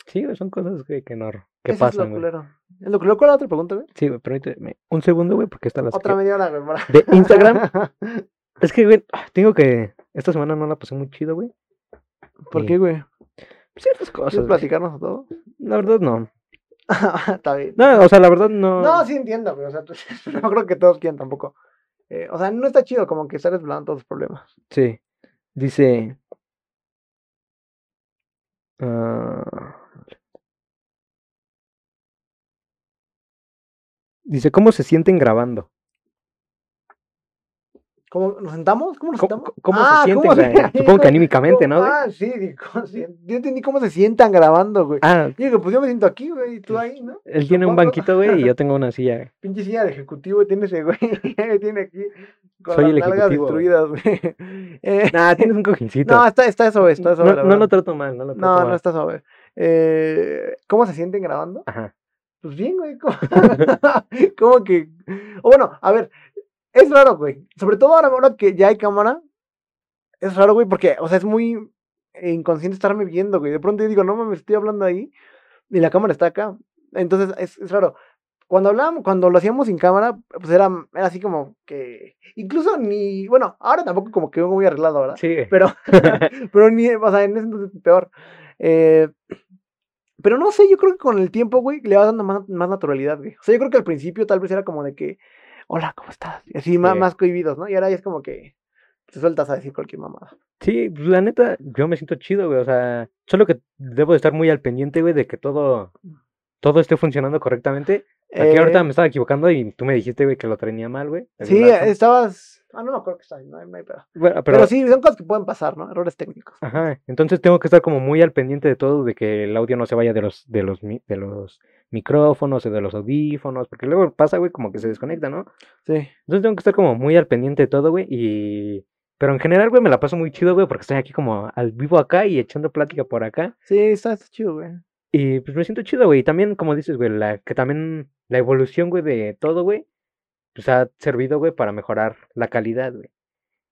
Sí, güey, son cosas, güey, que no. Que eso es pasan, lo güey. culero. Es lo culero, ¿cuál es la otra pregunta, güey? Sí, güey, permíteme un segundo, güey, porque esta la Otra media hora, güey. para- De Instagram. Es que, güey, ah, tengo que. Esta semana no la pasé muy chido, güey. ¿Por qué, güey? Ciertas cosas. ¿Quieres güey. platicarnos todo? La verdad, no. Está bien. No, o sea, la verdad, no. No, sí entiendo, güey, o sea, no creo que todos quieran tampoco. Eh, o sea, no está chido como que estar desvelando todos los problemas. Sí. Dice. ah, dice, ¿cómo se sienten grabando? ¿Cómo nos sentamos? ¿Cómo nos ¿Cómo, sentamos? cómo Ah, se sienten? ¿cómo se-? Supongo que anímicamente, ¿no? güey? Ah, sí, di- ¿cómo se- yo entendí cómo se sientan grabando, güey. Ah, digo, pues yo me siento aquí, güey, y tú ahí, ¿no? él tiene un banquito, güey, y yo tengo una silla. güey. Pinche silla de ejecutivo tiene ese güey, tiene aquí con Soy las el ejecutivo, destruidas, güey. Eh, Nah, tienes un cojincito. no, está, está suave, está suave. no, no lo trato mal, no lo trato no, mal. no está suave. Eh, ¿Cómo se sienten grabando? Ajá. Pues bien, güey. ¿Cómo, cómo que? O bueno, a ver, es raro, güey. Sobre todo ahora, ahora que ya hay cámara. Es raro, güey, porque, o sea, es muy inconsciente estarme viendo, güey. De pronto yo digo, no mames, estoy hablando ahí y la cámara está acá. Entonces, es, es raro. Cuando hablábamos, cuando lo hacíamos sin cámara, pues era, era así como que. Incluso ni. Bueno, ahora tampoco como que vengo muy arreglado, ¿verdad? Sí. Pero, pero ni, o sea, en ese entonces peor. Eh, pero no sé, yo creo que con el tiempo, güey, le va dando más, más naturalidad, güey. O sea, yo creo que al principio tal vez era como de que, hola, ¿cómo estás? Y así, más, más cohibidos, ¿no? Y ahora ya es como que te sueltas a decir cualquier mamada. Sí, pues, la neta, yo me siento chido, güey. O sea, solo que debo de estar muy al pendiente, güey, de que todo, todo esté funcionando correctamente. Aquí ahorita Eh, me estaba equivocando y tú me dijiste, güey, que lo tenía mal, güey. Sí, estabas. Ah, no me acuerdo que está, no no hay pedo. Bueno, Pero, pero, sí, son cosas que pueden pasar, ¿no? Errores técnicos. ajá, entonces tengo que estar como muy al pendiente de todo, de que el audio no se vaya de los, de los, de los micrófonos o de los audífonos, porque luego pasa, güey, como que se desconecta, ¿no? Sí. Entonces tengo que estar como muy al pendiente de todo, güey, y... Pero en general, güey, me la paso muy chido, güey, porque estoy aquí como al vivo acá y echando plática por acá. Sí, está chido, güey. Y pues me siento chido, güey. Y también, como dices, güey, la, que también la evolución, güey, de todo, güey, pues ha servido, güey, para mejorar la calidad, güey.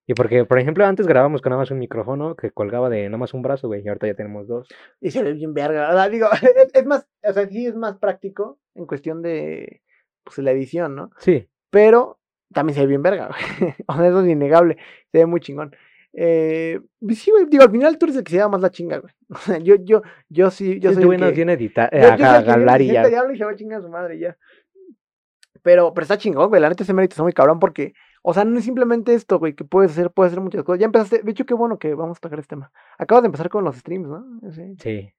Y porque, por ejemplo, antes grabábamos con nada más un micrófono que colgaba de nada más un brazo, güey, y ahorita ya tenemos dos. Y se ve bien verga. O sea, digo, es, es más, o sea, sí es más práctico en cuestión de pues, la edición, ¿no? Sí, Pero también se ve bien verga, güey. O sea, eso es innegable. Se ve muy chingón. Eh, pues sí, güey, digo, al final tú eres el que se lleva más la chinga, güey. O sea, yo, yo, yo sí, yo soy que... bien editar, yo- yo que viene, hablar y ya. y habla y se va a chingar a su madre ya. Pero, pero está chingón, güey. La neta ese mérito está muy cabrón porque, o sea, no es simplemente esto, güey, que puedes hacer, puedes hacer muchas cosas. Ya empezaste, de hecho, qué bueno que vamos a tocar este tema. Acabas de empezar con los streams, ¿no? Sí. Sí.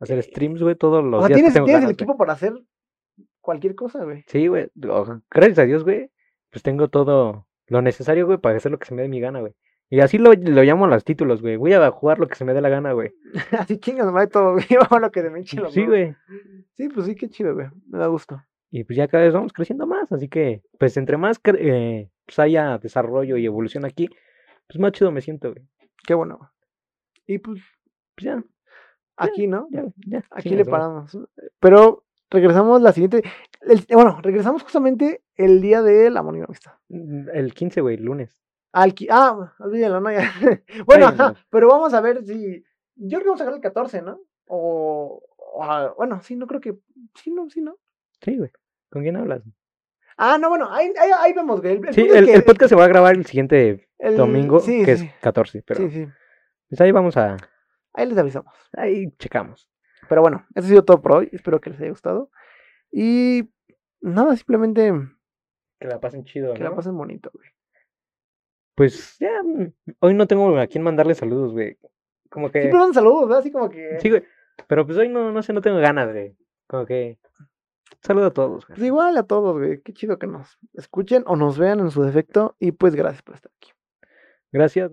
Hacer streams, güey, todos los O sea, días que tienes, tengo tienes el güey. equipo para hacer cualquier cosa, güey. Sí, güey. Gracias a Dios, güey. Pues tengo todo lo necesario, güey, para hacer lo que se me dé mi gana, güey. Y así lo, lo llamo a los títulos, güey. Voy a jugar lo que se me dé la gana, güey. Así chingas, madre, todo, güey. Vamos a lo que de me los Sí, güey. Sí, pues sí, qué chido, güey. Me da gusto. Y pues ya cada vez vamos creciendo más, así que, pues entre más eh, pues haya desarrollo y evolución aquí, pues más chido me siento, güey. Qué bueno, güey. Y pues, Pues ya, aquí, ¿no? ya, ya. Aquí le paramos. Pero regresamos la siguiente. el- bueno, regresamos justamente el día y la amistad. Mm, El 15, güey, lunes. Al, qui- ah, olvídalo, no, ya. bueno, ajá, pero vamos a ver si. Yo creo que vamos a sacar el 14, ¿no? O. o a- bueno, sí, no creo que. Sí, no, sí, no. Sí, güey. ¿Con quién hablas? Ah, no, bueno, ahí, ahí, ahí vemos, güey. El, el Sí, el, que el podcast se va a grabar el siguiente el- domingo, sí, que sí, es 14, pero sí, sí. pues ahí vamos a, Ahí les avisamos. ahí checamos. Pero bueno, eso ha sido todo por hoy. Espero que les haya gustado. Y nada, simplemente Que la pasen chido, que la pasen bonito, güey. Pues ya, mm, hoy no tengo a quién mandarle saludos, güey. Como que, Siempre dan saludos, ¿verdad? Así como que. sí, güey. Pero pues hoy no, no sé, no tengo ganas de, como que, Saludo a todos. Pues güey. igual a todos, güey. Qué chido que nos escuchen o nos vean en su defecto. Y pues gracias por estar aquí. Gracias.